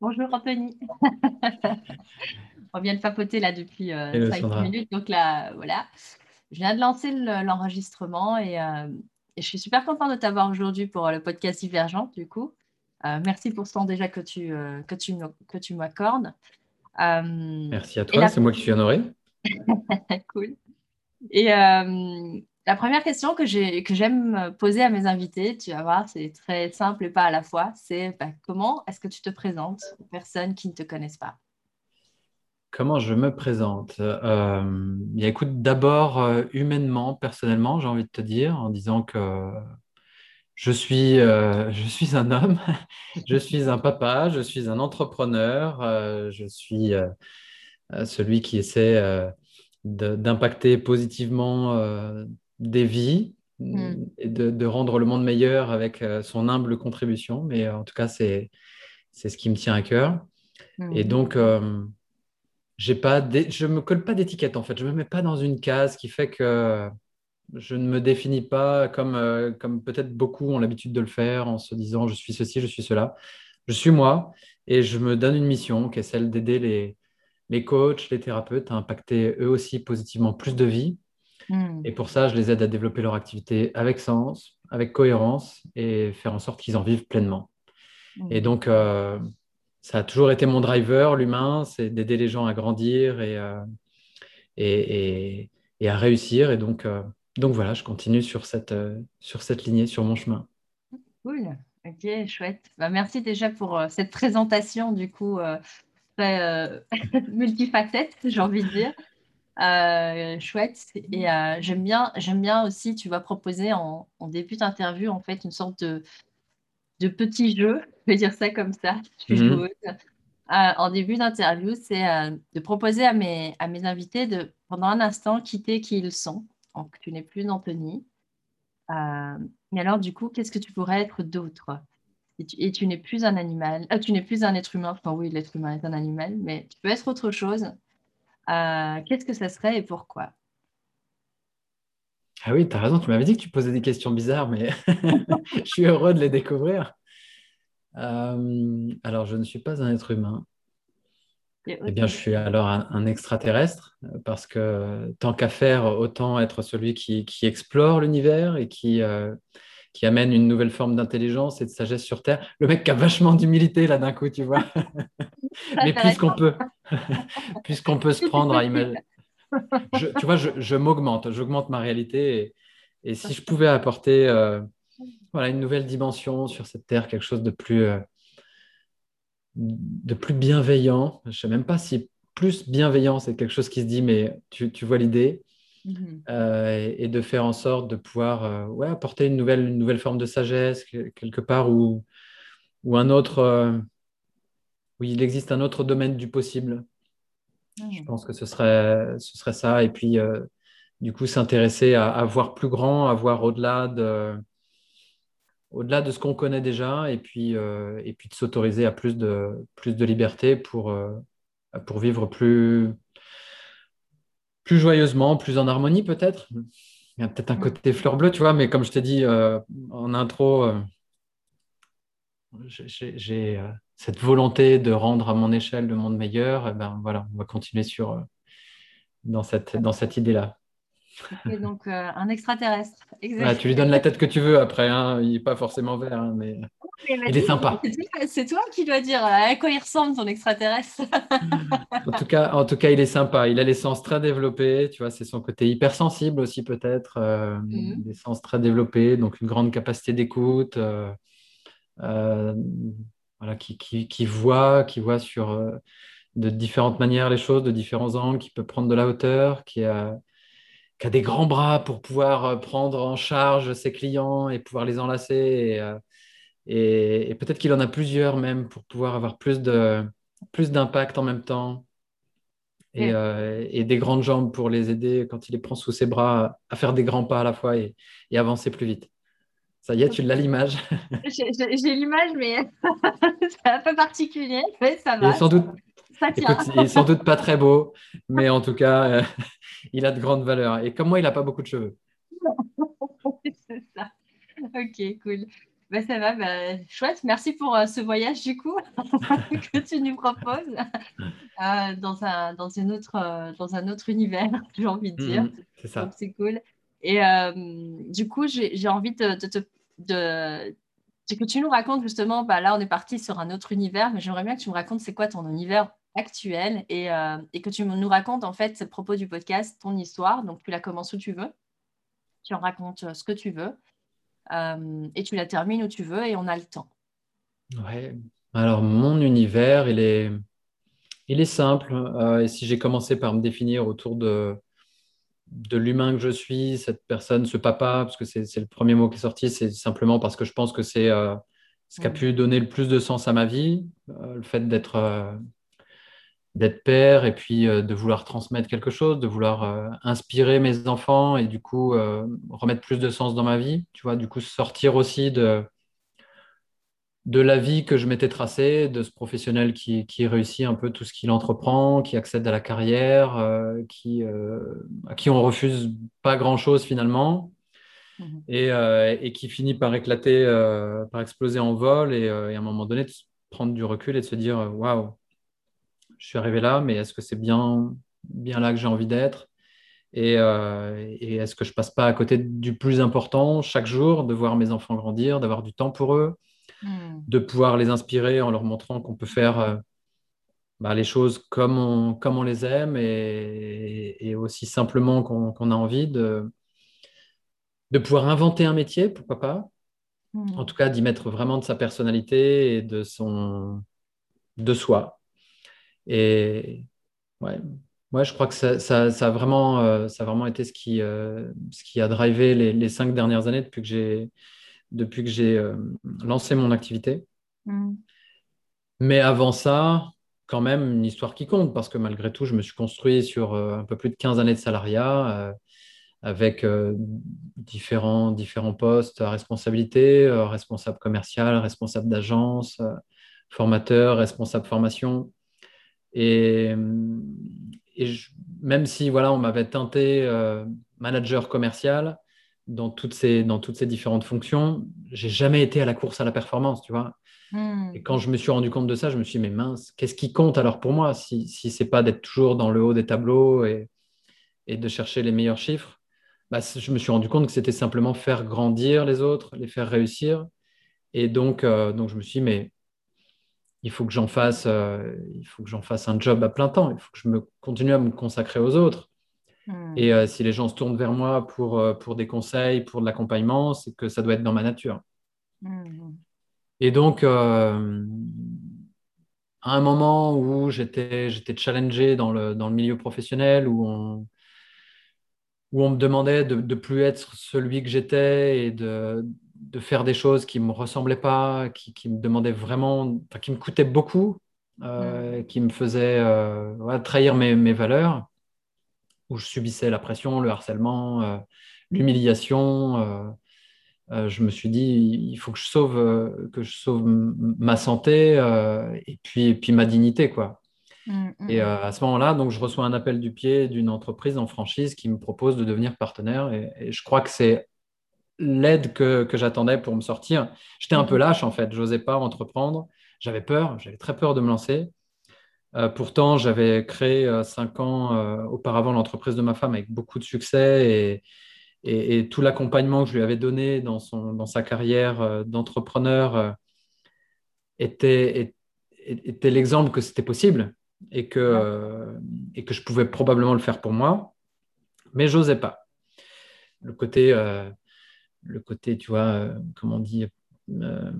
Bonjour Anthony. On vient de papoter là depuis 5 euh, minutes. Donc là, voilà. Je viens de lancer l'enregistrement euh, et, je suis super contente de t'avoir aujourd'hui pour le podcast Divergent, du coup. Euh, merci pour ce temps déjà que tu, que tu, que tu m'accordes. merci à toi, c'est moi qui suis honoré. cool. Et la première question que j'aime poser à mes invités, tu vas voir, c'est très simple et pas à la fois, c'est bah, comment est-ce que tu te présentes aux personnes qui ne te connaissent pas? Comment je me présente? Euh, Écoute, d'abord, euh, humainement, personnellement, j'ai envie de te dire, en disant que je suis, euh, je suis un homme, je suis un papa, je suis un entrepreneur, je suis celui qui essaie d'impacter positivement des vies hmm. et de, rendre le monde meilleur avec euh, son humble contribution. Mais euh, en tout cas, c'est ce qui me tient à cœur. Et hmm. donc, euh, j'ai pas je ne me colle pas d'étiquette en fait. Je ne me mets pas dans une case qui fait que je ne me définis pas comme, comme peut-être beaucoup ont l'habitude de le faire en se disant je suis ceci, je suis cela. Je suis moi et je me donne une mission qui est celle d'aider les, les coachs, les thérapeutes à impacter eux aussi positivement plus de vie Hmm. Et pour ça, je les aide à développer leur activité avec sens, avec cohérence et faire en sorte qu'ils en vivent pleinement. Hmm. Et donc, euh, ça a toujours été mon driver, l'humain, c'est d'aider les gens à grandir et, euh, et, et, à réussir. Et donc, euh, donc voilà, je continue sur cette, sur cette lignée, sur mon chemin. Cool, ok, chouette. Bah, merci déjà pour cette présentation, du coup, très multifacette, j'ai envie de dire. Euh, chouette. Et euh, j'aime bien, j'aime bien aussi, tu vas proposer en, début d'interview, en fait, une sorte de, de petit jeu, je vais dire ça comme ça, mhm. euh, en début d'interview, c'est de proposer à mes, à mes invités de, pendant un instant, quitter qui ils sont. Donc, tu n'es plus Anthony. mais alors, du coup, qu'est-ce que tu pourrais être d'autre? Et tu, n'es plus un animal, tu n'es plus un être humain, enfin oui, l'être humain est un animal, mais tu peux être autre chose euh, qu'est-ce que ça serait et pourquoi? Ah oui, tu as raison, tu m'avais dit que tu posais des questions bizarres, mais je suis heureux de les découvrir. Euh, alors, je ne suis pas un être humain. Eh bien, je suis alors un, extraterrestre, parce que tant qu'à faire, autant être celui qui, explore l'univers et qui, euh, qui amène une nouvelle forme d'intelligence et de sagesse sur Terre. Le mec qui a vachement d'humilité là d'un coup, tu vois. Mais puisqu'on peut, puisqu'on peut se prendre à imaginer. tu vois, je, m'augmente, j'augmente ma réalité. Et, si je pouvais apporter euh, voilà, une nouvelle dimension sur cette Terre, quelque chose de plus, euh, de plus bienveillant, je ne sais même pas si plus bienveillant, c'est quelque chose qui se dit, mais tu, tu vois l'idée Mhm. Euh, et, de faire en sorte de pouvoir euh, ouais, apporter une nouvelle, une nouvelle forme de sagesse quelque part où, ou un autre, euh, où il existe un autre domaine du possible. Je pense que ce serait, ce serait ça. Et puis, du coup, s'intéresser à, à, voir plus grand, à voir au-delà de, au-delà de ce qu'on connaît déjà, et puis, et puis de s'autoriser à plus de, plus de liberté pour, pour vivre plus, plus joyeusement, plus en harmonie peut-être. Il y a peut-être un côté fleur bleue, tu vois, mais comme je t'ai dit euh, en intro, euh, j'ai euh, cette volonté de rendre à mon échelle le monde meilleur. Et eh ben voilà, on va continuer sur dans cette dans cette idée-là. Et donc un extraterrestre. tu lui donnes la tête que tu veux après, hein. il n'est pas forcément vert, hein, mais il est sympa. C'est toi qui dois dire à quoi il ressemble ton extraterrestre. en, tout cas, en tout cas, il est sympa. Il a les sens très développés. Tu vois, c'est son côté hypersensible aussi peut-être. Euh, mhm. Des sens très développés, donc une grande capacité d'écoute. Euh, euh, voilà, qui, qui, qui, voit, qui voit sur de différentes manières les choses, de différents angles, qui peut prendre de la hauteur, qui a, qui a des grands bras pour pouvoir prendre en charge ses clients et pouvoir les enlacer. Et, et, peut-être qu'il en a plusieurs même pour pouvoir avoir plus de plus d'impact en même temps et, euh, et, des grandes jambes pour les aider quand il les prend sous ses bras à faire des grands pas à la fois et, et avancer plus vite. Ça y est, tu l'as l'image J'ai l'image, mais c'est un peu particulier, mais ça va. Il est sans doute, il est sans doute pas très beau, mais en tout cas, euh, il a de grandes valeurs. Et comme moi, il n'a pas beaucoup de cheveux. c'est ça. Ok, cool. Bah, ça va, bah, chouette. Merci pour euh, ce voyage du coup que tu nous proposes euh, dans, un, dans, une autre, euh, dans un autre univers, j'ai envie de dire. Mhm, c'est ça. Donc c'est cool. Et du coup, j'ai envie de, de, de, que tu nous racontes justement, bah, là on est parti sur un autre univers, mais j'aimerais bien que tu me racontes c'est quoi ton univers actuel et, et, que tu nous racontes en fait à propos du podcast, ton histoire. Donc tu la commences où tu veux, tu en racontes ce que tu veux. Euh, et tu la termines où tu veux et on a le temps. Ouais. Alors, mon univers, il est, il est simple. Euh, et si j'ai commencé par me définir autour de, de l'humain que je suis, cette personne, ce papa, parce que c'est le premier mot qui est sorti, c'est simplement parce que je pense que c'est euh, ce qui a mm. pu donner le plus de sens à ma vie, le fait d'être d'être père et puis euh, de vouloir transmettre quelque chose, de vouloir euh, inspirer mes enfants et du coup euh, remettre plus de sens dans ma vie, tu vois, du coup sortir aussi de, de la vie que je m'étais tracée, de ce professionnel qui, qui, réussit un peu tout ce qu'il entreprend, qui accède à la carrière, qui, à qui on refuse pas grand-chose finalement. Mmh. Et, et, qui finit par éclater, par exploser en vol et, et, à un moment donné de prendre du recul et de se dire waouh, je suis arrivé là, mais est-ce que c'est bien, bien là que j'ai envie d'être? Euh, et, est-ce que je passe pas à côté du plus important chaque jour, de voir mes enfants grandir, d'avoir du temps pour eux, hmm. de pouvoir les inspirer en leur montrant qu'on peut faire euh, bah, les choses comme on, comme on les aime et, aussi simplement qu'on a envie de, de pouvoir inventer un métier, pourquoi pas? Hmm. En tout cas, d'y mettre vraiment de sa personnalité et de, son, de soi. Et ouais, ouais, je crois que ça, ça, ça a, vraiment, euh, ça a vraiment été ce qui, euh, ce qui a drivé les, les, cinq dernières années depuis que j'ai, depuis que j'ai euh, lancé mon activité. Mm. Mais avant ça, quand même, une histoire qui compte, parce que malgré tout, je me suis construit sur un peu plus de 15 années de salariat, avec différents, différents postes à responsabilité, responsable commercial, responsable d'agence, formateur, responsable formation. Et, même si voilà, on m'avait teinté euh, manager commercial dans toutes ces, dans toutes ces différentes fonctions, j'ai jamais été à la course à la performance, tu vois. Hmm. Et quand je me suis rendu compte de ça, je me suis dit, mais mince, qu'est-ce qui compte alors pour moi si, si ce n'est pas d'être toujours dans le haut des tableaux et, et de chercher les meilleurs chiffres? Bah, Je me suis rendu compte que c'était simplement faire grandir les autres, les faire réussir. Et donc, euh, donc je me suis dit, mais il faut que j'en fasse, euh, il faut que j'en fasse un job à plein temps. Il faut que je me continue à me consacrer aux autres. Hmm. Et euh, si les gens se tournent vers moi pour, euh, pour des conseils, pour de l'accompagnement, c'est que ça doit être dans ma nature. Hmm. Et donc, à un moment où j'étais, j'étais challengé dans le, dans le milieu professionnel, où on, où on me demandait de ne plus être celui que j'étais et de, de faire des choses qui ne me ressemblaient pas, qui, me demandaient vraiment, qui me coûtaient beaucoup, euh, mm. qui me faisaient euh, trahir mes, valeurs, où je subissais la pression, le harcèlement, euh, l'humiliation. je me suis dit, il faut que je sauve, que je sauve ma santé et, puis, puis ma dignité. quoi. Mm, mm. Et à ce moment-là, donc, je reçois un appel du pied d'une entreprise en franchise qui me propose de devenir partenaire. et je crois que c'est l'aide que, j'attendais pour me sortir. J'étais un peu mhm. lâche en fait, j'osais pas entreprendre, j'avais peur, j'avais très peur de me lancer. Euh, pourtant, j'avais créé euh, cinq ans euh, auparavant l'entreprise de ma femme avec beaucoup de succès et, et, tout l'accompagnement que je lui avais donné dans, son, dans sa carrière d'entrepreneur était, était l'exemple que c'était possible et que, et que je pouvais probablement le faire pour moi, mais j'osais pas. Le côté le côté, tu vois, euh, comment on dit, euh,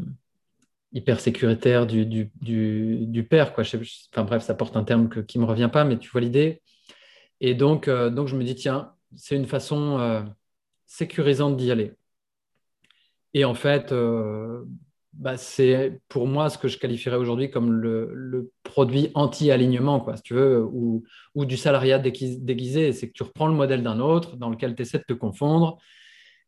hyper sécuritaire du, du, du, père. Quoi. enfin bref, ça porte un terme qui ne me revient pas, mais tu vois l'idée. Et donc, euh, donc, je me dis, tiens, c'est une façon sécurisante d'y aller. Et en fait, bah, c'est pour moi ce que je qualifierais aujourd'hui comme le, produit anti-alignement, quoi, si tu veux, ou, ou du salariat déguisé. C'est que tu reprends le modèle d'un autre dans lequel tu essaies de te confondre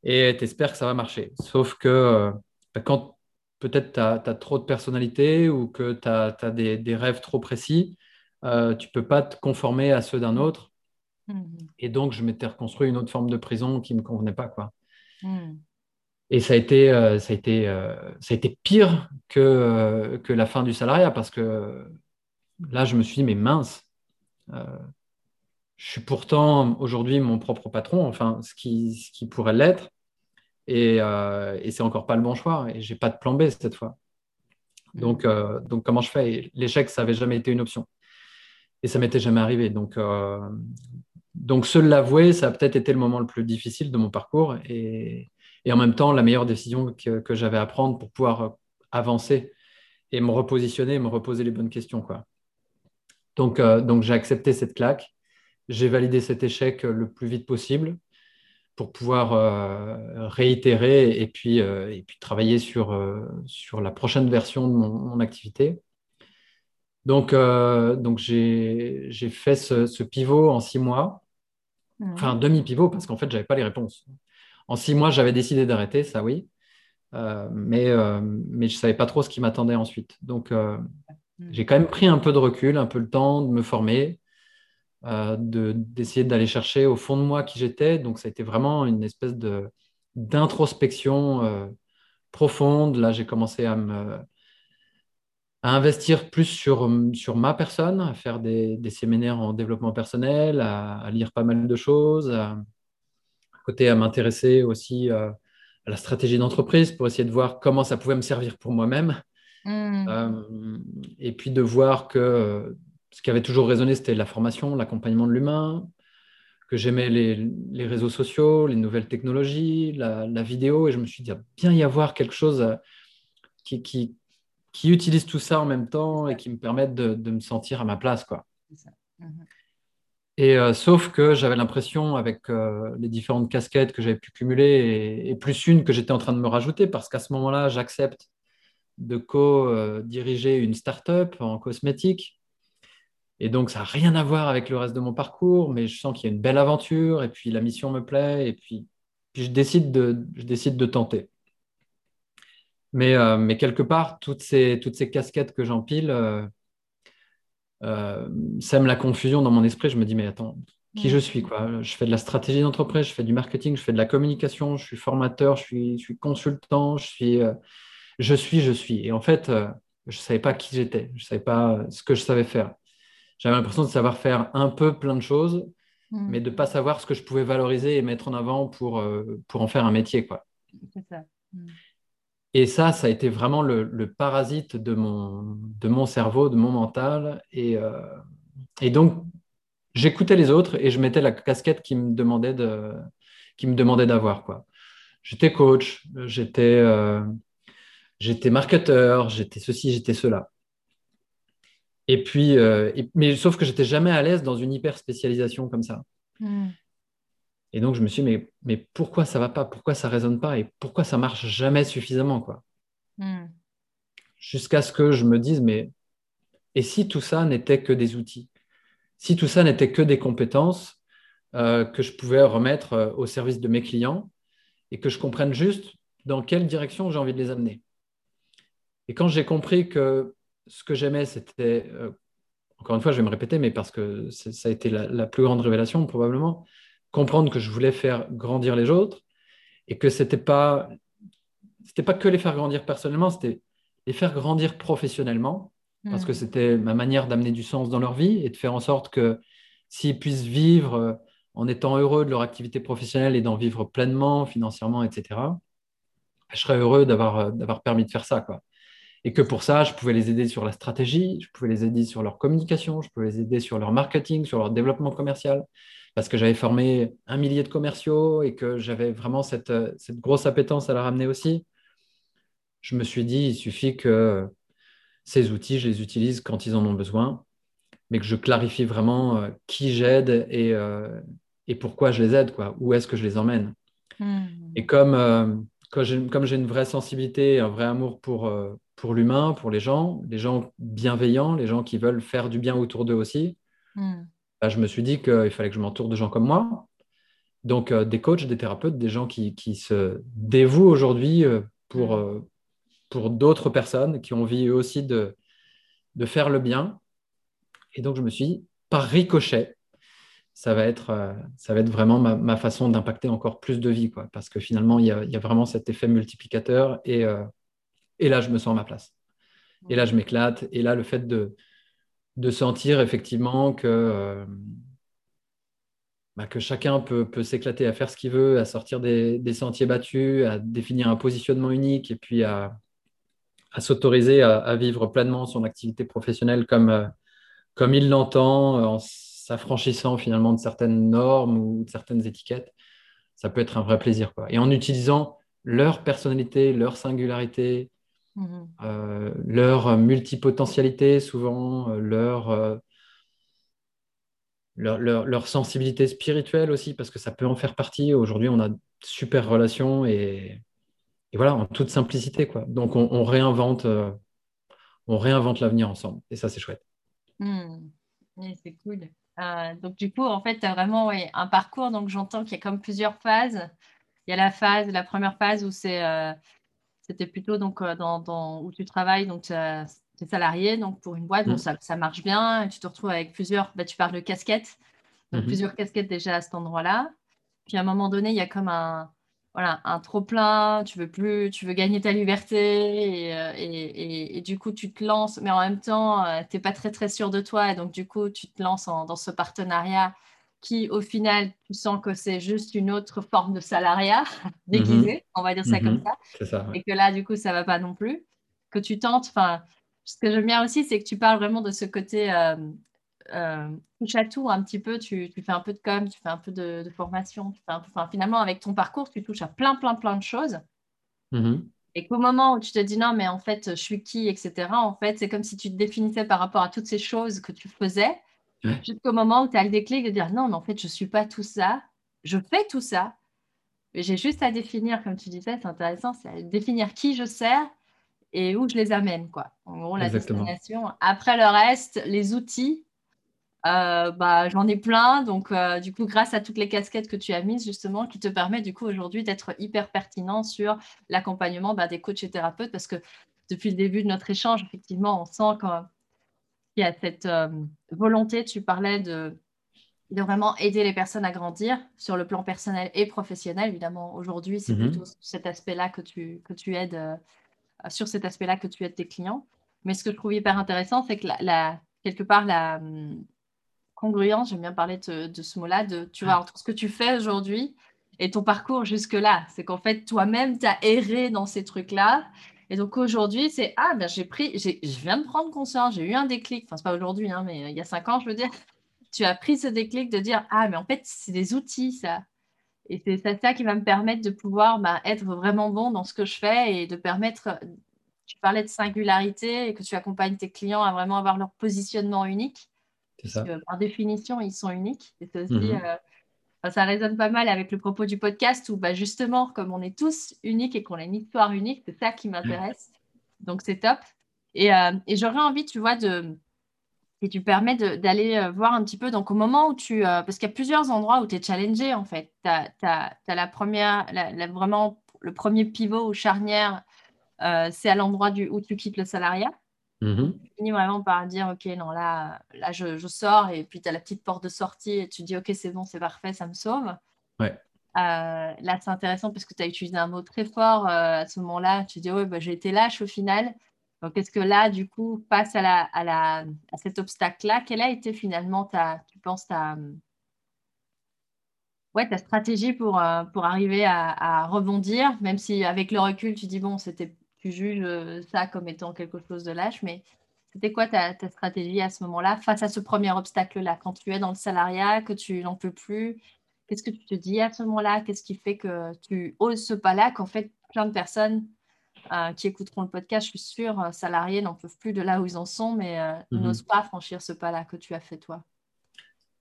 et tu espères que ça va marcher. Sauf que euh, bah, quand peut-être tu as, trop de personnalité ou que tu as, des, rêves trop précis, euh, tu ne peux pas te conformer à ceux d'un autre. Mm-hmm. Et donc, je m'étais reconstruit une autre forme de prison qui ne me convenait pas. Quoi. Mm. Et ça a été, euh, ça a été, euh, ça a été pire que, que la fin du salariat parce que là, je me suis dit, mais mince, je suis pourtant aujourd'hui mon propre patron, enfin, ce qui, ce qui pourrait l'être. Et, et c'est encore pas le bon choix. Et j'ai pas de plan B cette fois. Donc, donc comment je fais? L'échec, ça n'avait jamais été une option. Et ça m'était jamais arrivé. Donc, donc se l'avouer, ça a peut-être été le moment le plus difficile de mon parcours. Et, et en même temps la meilleure décision que, j'avais à prendre pour pouvoir euh, avancer et me repositionner, me reposer les bonnes questions. Quoi. Donc, euh, donc j'ai accepté cette claque, j'ai validé cet échec le plus vite possible pour pouvoir euh, réitérer et puis, et puis travailler sur, sur la prochaine version de mon, activité. Donc, donc j'ai fait ce, pivot en six mois, mmh. enfin un demi-pivot parce qu'en fait, je n'avais pas les réponses. En six mois, j'avais décidé d'arrêter, ça oui. Euh, mais, euh, mais je ne savais pas trop ce qui m'attendait ensuite. Donc, euh, j'ai quand même pris un peu de recul, un peu le temps de me former, d'essayer d'aller chercher au fond de moi qui j'étais. Donc, ça a été vraiment une espèce d'introspection profonde. Là, j'ai commencé à me à investir plus sur, sur ma personne, à faire des, des séminaires en développement personnel, à, à, lire pas mal de choses, à, côté à m'intéresser aussi euh, à la stratégie d'entreprise pour essayer de voir comment ça pouvait me servir pour moi-même. Hmm. Euh, et puis de voir que euh, ce qui avait toujours résonné, c'était la formation, l'accompagnement de l'humain, que j'aimais les, réseaux sociaux, les nouvelles technologies, la, vidéo. Et je me suis dit, il va bien y avoir quelque chose qui, qui, qui, utilise tout ça en même temps et qui me permette de, de me sentir à ma place. Quoi. Mhm. Et euh, sauf que j'avais l'impression, avec euh, les différentes casquettes que j'avais pu cumuler, et, plus une que j'étais en train de me rajouter, parce qu'à ce moment-là, j'accepte de co-diriger une start-up en cosmétique. Et donc, ça n'a rien à voir avec le reste de mon parcours, mais je sens qu'il y a une belle aventure, et puis la mission me plaît, et puis, puis je, décide de, je décide de tenter. Mais, euh, mais quelque part, toutes ces, toutes ces casquettes que j'empile, euh, sème la confusion dans mon esprit. Je me dis, mais attends, qui je suis quoi? Je fais de la stratégie d'entreprise, je fais du marketing, je fais de la communication, je suis formateur, je suis, je suis consultant, je suis, euh, je suis, je suis. Et en fait, euh, je ne savais pas qui j'étais, je ne savais pas ce que je savais faire. J'avais l'impression de savoir faire un peu plein de choses, hmm. mais de ne pas savoir ce que je pouvais valoriser et mettre en avant pour, pour en faire un métier. Quoi. Ça. Hmm. Et ça, ça a été vraiment le, parasite de mon, de mon cerveau, de mon mental. Et, euh, et donc, j'écoutais les autres et je mettais la casquette qui me demandait de, qui me demandait d'avoir. Quoi. J'étais coach, j'étais, euh, j'étais marketeur, j'étais ceci, j'étais cela. Et puis, euh, mais sauf que j'étais jamais à l'aise dans une hyper spécialisation comme ça. Hmm. Et donc, je me suis dit, mais, mais pourquoi ça va pas? Pourquoi ça résonne pas? Et pourquoi ça marche jamais suffisamment quoi? Hmm. Jusqu'à ce que je me dise, mais et si tout ça n'était que des outils? Si tout ça n'était que des compétences euh, que je pouvais remettre euh, au service de mes clients et que je comprenne juste dans quelle direction j'ai envie de les amener? Et quand j'ai compris que ce que j'aimais, c'était, euh, encore une fois, je vais me répéter, mais parce que ça a été la plus grande révélation probablement, comprendre que je voulais faire grandir les autres et que c'était pas c'était pas que les faire grandir personnellement, c'était les faire grandir professionnellement parce que hmm. c'était ma manière d'amener du sens dans leur vie et de faire en sorte que s'ils puissent vivre euh, en étant heureux de leur activité professionnelle et d'en vivre pleinement, financièrement, etc., je serais heureux d'avoir, euh, d'avoir permis de faire ça. Quoi. Et que pour ça, je pouvais les aider sur la stratégie, je pouvais les aider sur leur communication, je pouvais les aider sur leur marketing, sur leur développement commercial, parce que j'avais formé un millier de commerciaux et que j'avais vraiment cette, cette, grosse appétence à la ramener aussi, je me suis dit, il suffit que ces outils, je les utilise quand ils en ont besoin, mais que je clarifie vraiment euh, qui j'aide et, euh, et pourquoi je les aide, quoi, où est-ce que je les emmène? Hmm. Et comme, euh, comme j'ai une vraie sensibilité, un vrai amour pour, pour l'humain, pour les gens, les gens bienveillants, les gens qui veulent faire du bien autour d'eux aussi, hmm. Bah, je me suis dit qu'il fallait que je m'entoure de gens comme moi. Donc, euh, des coachs, des thérapeutes, des gens qui, se dévouent aujourd'hui euh, pour, mm. euh, pour d'autres personnes qui ont envie eux aussi de, de faire le bien. Et donc, je me suis dit, par ricochet, ça va être, euh, ça va être vraiment ma, façon d'impacter encore plus de vie, quoi, parce que finalement, il y, a, vraiment cet effet multiplicateur et, euh, et là, je me sens à ma place. Et là, je m'éclate. Et là, le fait de, de sentir effectivement que, euh, bah, que chacun peut, peut s'éclater à faire ce qu'il veut, à sortir des, des, sentiers battus, à définir un positionnement unique et puis à, à s'autoriser à, à, vivre pleinement son activité professionnelle comme, comme il l'entend, en s'affranchissant finalement de certaines normes ou de certaines étiquettes, ça peut être un vrai plaisir. Quoi. Et en utilisant leur personnalité, leur singularité, mhm. euh, leur multipotentialité, souvent, euh, leur, euh, leur, leur, sensibilité spirituelle aussi, parce que ça peut en faire partie. Aujourd'hui, on a super relations et, et voilà, en toute simplicité. Quoi. Donc, on, réinvente, on réinvente l'avenir ensemble. Et ça, c'est chouette. Hmm. c'est cool. Euh, donc, du coup, en fait, tu as vraiment un parcours. Donc, j'entends qu'il y a comme plusieurs phases. Il y a la phase, la première phase où c'est, euh, c'était plutôt donc, euh, dans, où tu travailles, donc tu es salarié donc pour une boîte, donc mmh. ça, marche bien. Et tu te retrouves avec plusieurs, bah, tu parles de casquettes, donc mmh plusieurs casquettes déjà à cet endroit-là. Puis à un moment donné, il y a comme un, voilà, un trop plein, tu veux plus, tu veux gagner ta liberté euh, et, et, du coup tu te lances, mais en même temps euh, tu n'es pas très très sûr de toi et donc du coup tu te lances dans ce partenariat qui au final tu sens que c'est juste une autre forme de salariat déguisé, mhm. on va dire ça comme mhm. ça, et que là du coup ça va pas non plus, que tu tentes, enfin ce que j'aime bien aussi c'est que tu parles vraiment de ce côté euh, euh, touche à tout un petit peu, tu, fais un peu de com, tu fais un peu de, formation, tu fais un peu, finalement avec ton parcours, tu touches à plein, plein, plein de choses. Mm-hmm. Et qu'au moment où tu te dis non, mais en fait, je suis qui, etc., en fait, c'est comme si tu te définissais par rapport à toutes ces choses que tu faisais, jusqu'au moment où tu as le déclic de dire non, mais en fait, je ne suis pas tout ça, je fais tout ça. J'ai juste à définir, comme tu disais, c'est intéressant, c'est à définir qui je sers et où je les amène, quoi. En gros, la destination. Après le reste, les outils, euh, bah, j'en ai plein. Donc, euh, du coup, grâce à toutes les casquettes que tu as mises, justement, qui te permet, du coup, aujourd'hui d'être hyper pertinent sur l'accompagnement bah, des coachs et thérapeutes. Parce que depuis le début de notre échange, effectivement, on sent qu'il y a cette euh, volonté, tu parlais de, de vraiment aider les personnes à grandir sur le plan personnel et professionnel. Évidemment, aujourd'hui, c'est mm-hmm. plutôt cet aspect-là que tu, que tu aides, sur cet aspect-là que tu aides tes clients. Mais ce que je trouve hyper intéressant, c'est que la, quelque part, la, congruence, j'aime bien parler de, ce mot-là, de, tu vois, entre ce que tu fais aujourd'hui et ton parcours jusque-là. C'est qu'en fait, toi-même, tu as erré dans ces trucs-là. Et donc aujourd'hui, c'est Ah, ben, j'ai pris, je viens de prendre conscience, j'ai eu un déclic. Enfin, c'est pas aujourd'hui, hein, mais euh, il y a cinq ans, je veux dire. Tu as pris ce déclic de dire Ah, mais en fait, c'est des outils, ça. Et c'est ça qui va me permettre de pouvoir bah, être vraiment bon dans ce que je fais et de permettre. Tu parlais de singularité et que tu accompagnes tes clients à vraiment avoir leur positionnement unique par définition, ils sont uniques. Mhm. Euh, ça résonne pas mal avec le propos du podcast où bah, justement, comme on est tous uniques et qu'on a une histoire unique, c'est ça qui m'intéresse. Donc c'est top. Et, euh, et j'aurais envie, tu vois, de, si tu permets d'aller euh, voir un petit peu, donc au moment où tu... parce qu'il y a plusieurs endroits où tu es challengé, en fait. Tu as, la première, vraiment le premier pivot ou charnière, c'est à l'endroit où tu quittes le salariat. Mmh tu finis vraiment par dire, OK, non, là, là je, sors, et puis tu as la petite porte de sortie, et tu dis, OK, c'est bon, c'est parfait, ça me sauve. Ouais. Euh, là, c'est intéressant parce que tu as utilisé un mot très fort euh, à ce moment-là. Tu dis, oui, bah, j'ai été lâche au final. Donc, est-ce que là, du coup, face à, la, à, la, à cet obstacle-là, quelle a été finalement ta, tu penses, ta, ouais, ta stratégie pour, euh, pour arriver à, à, rebondir, même si avec le recul, tu dis, bon, c'était tu juges euh, ça comme étant quelque chose de lâche, mais c'était quoi ta, stratégie à ce moment-là face à ce premier obstacle-là? Quand tu es dans le salariat, que tu n'en peux plus, qu'est-ce que tu te dis à ce moment-là? Qu'est-ce qui fait que tu oses ce pas-là? Qu'en fait, plein de personnes euh, qui écouteront le podcast, je suis sûre, euh, salariés n'en peuvent plus de là où ils en sont, mais mhm. n'osent pas franchir ce pas-là que tu as fait toi.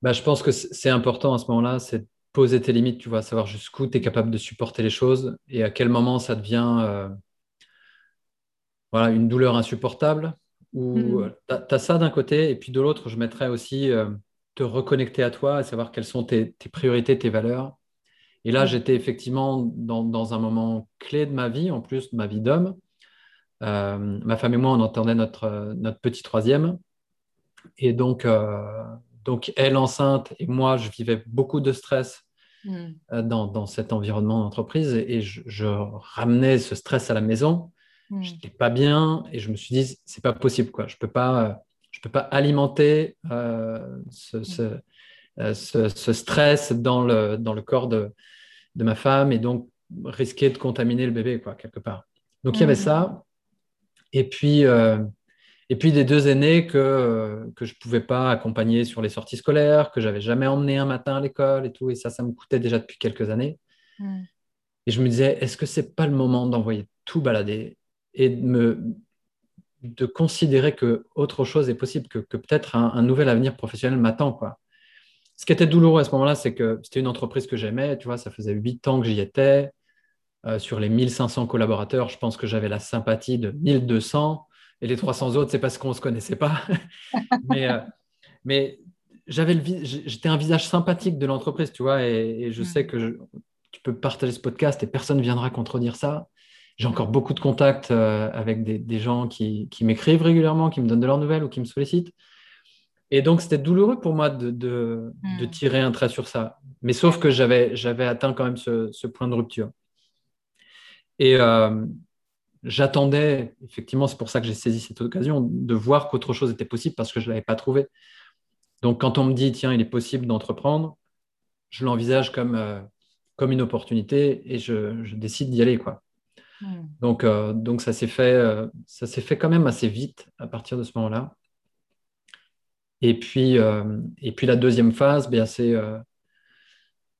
Bah, je pense que c'est important à ce moment-là, c'est poser tes limites, tu vois, savoir jusqu'où tu es capable de supporter les choses et à quel moment ça devient voilà, une douleur insupportable, ou mm. tu as, ça d'un côté, et puis de l'autre, je mettrais aussi euh, te reconnecter à toi, à savoir quelles sont tes, priorités, tes valeurs. Et là, mm. j'étais effectivement dans, un moment clé de ma vie, en plus de ma vie d'homme. Euh, ma femme et moi, on entendait notre, notre petit troisième. Et donc, euh, donc, elle enceinte et moi, je vivais beaucoup de stress hmm. dans, cet environnement d'entreprise et, je, ramenais ce stress à la maison. Je n'étais pas bien et je me suis dit, c'est pas possible. Quoi. Je ne peux, pas, je peux pas alimenter ce, ce, stress dans le, dans le corps de, de ma femme et donc risquer de contaminer le bébé, quoi, quelque part. Donc, il y avait ça. Et puis, euh, et puis des deux aînés que, que je ne pouvais pas accompagner sur les sorties scolaires, que j'avais jamais emmené un matin à l'école et tout. Et ça, ça me coûtait déjà depuis quelques années. Et je me disais, est-ce que c'est pas le moment d'envoyer tout balader et de, me, de considérer que autre chose est possible, que, que peut-être un, un, nouvel avenir professionnel m'attend, quoi. Ce qui était douloureux à ce moment-là, c'est que c'était une entreprise que j'aimais, tu vois, ça faisait huit ans que j'y étais. Euh, sur les 1500 collaborateurs, je pense que j'avais la sympathie de 1200. Et les 300 autres, c'est parce qu'on ne se connaissait pas. mais, euh, mais j'avais j'étais un visage sympathique de l'entreprise, tu vois, et, je sais que tu peux partager ce podcast et personne ne viendra contredire ça. J'ai encore beaucoup de contacts euh, avec des, gens qui, qui m'écrivent régulièrement, qui me donnent de leurs nouvelles ou qui me sollicitent. Et donc, c'était douloureux pour moi de, de, de, hmm. tirer un trait sur ça. Mais sauf que j'avais, j'avais atteint quand même ce, ce, point de rupture. Et euh, j'attendais, effectivement, c'est pour ça que j'ai saisi cette occasion, de voir qu'autre chose était possible parce que je ne l'avais pas trouvé. Donc, quand on me dit, tiens, il est possible d'entreprendre, je l'envisage comme, euh, comme une opportunité et je, je décide d'y aller. Quoi. Hmm. Donc, euh, donc, ça s'est fait, ça s'est fait quand même assez vite à partir de ce moment-là. Et puis, euh, et puis la deuxième phase, bien, c'est euh,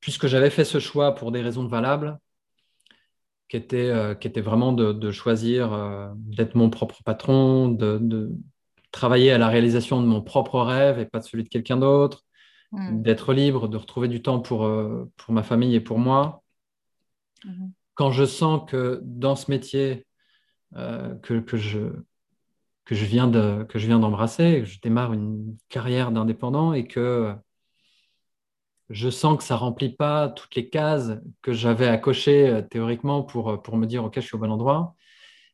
puisque j'avais fait ce choix pour des raisons valables, qui était, euh, qui était vraiment de, choisir d'être mon propre patron, de, travailler à la réalisation de mon propre rêve et pas de celui de quelqu'un d'autre, hmm. d'être libre, de retrouver du temps pour, pour ma famille et pour moi. Hmm. Quand je sens que dans ce métier, que, que, je, que je viens de, que je viens d'embrasser, je démarre une carrière d'indépendant et que je sens que ça remplit pas toutes les cases que j'avais à cocher euh, théoriquement pour, euh, pour me dire ok je suis au bon endroit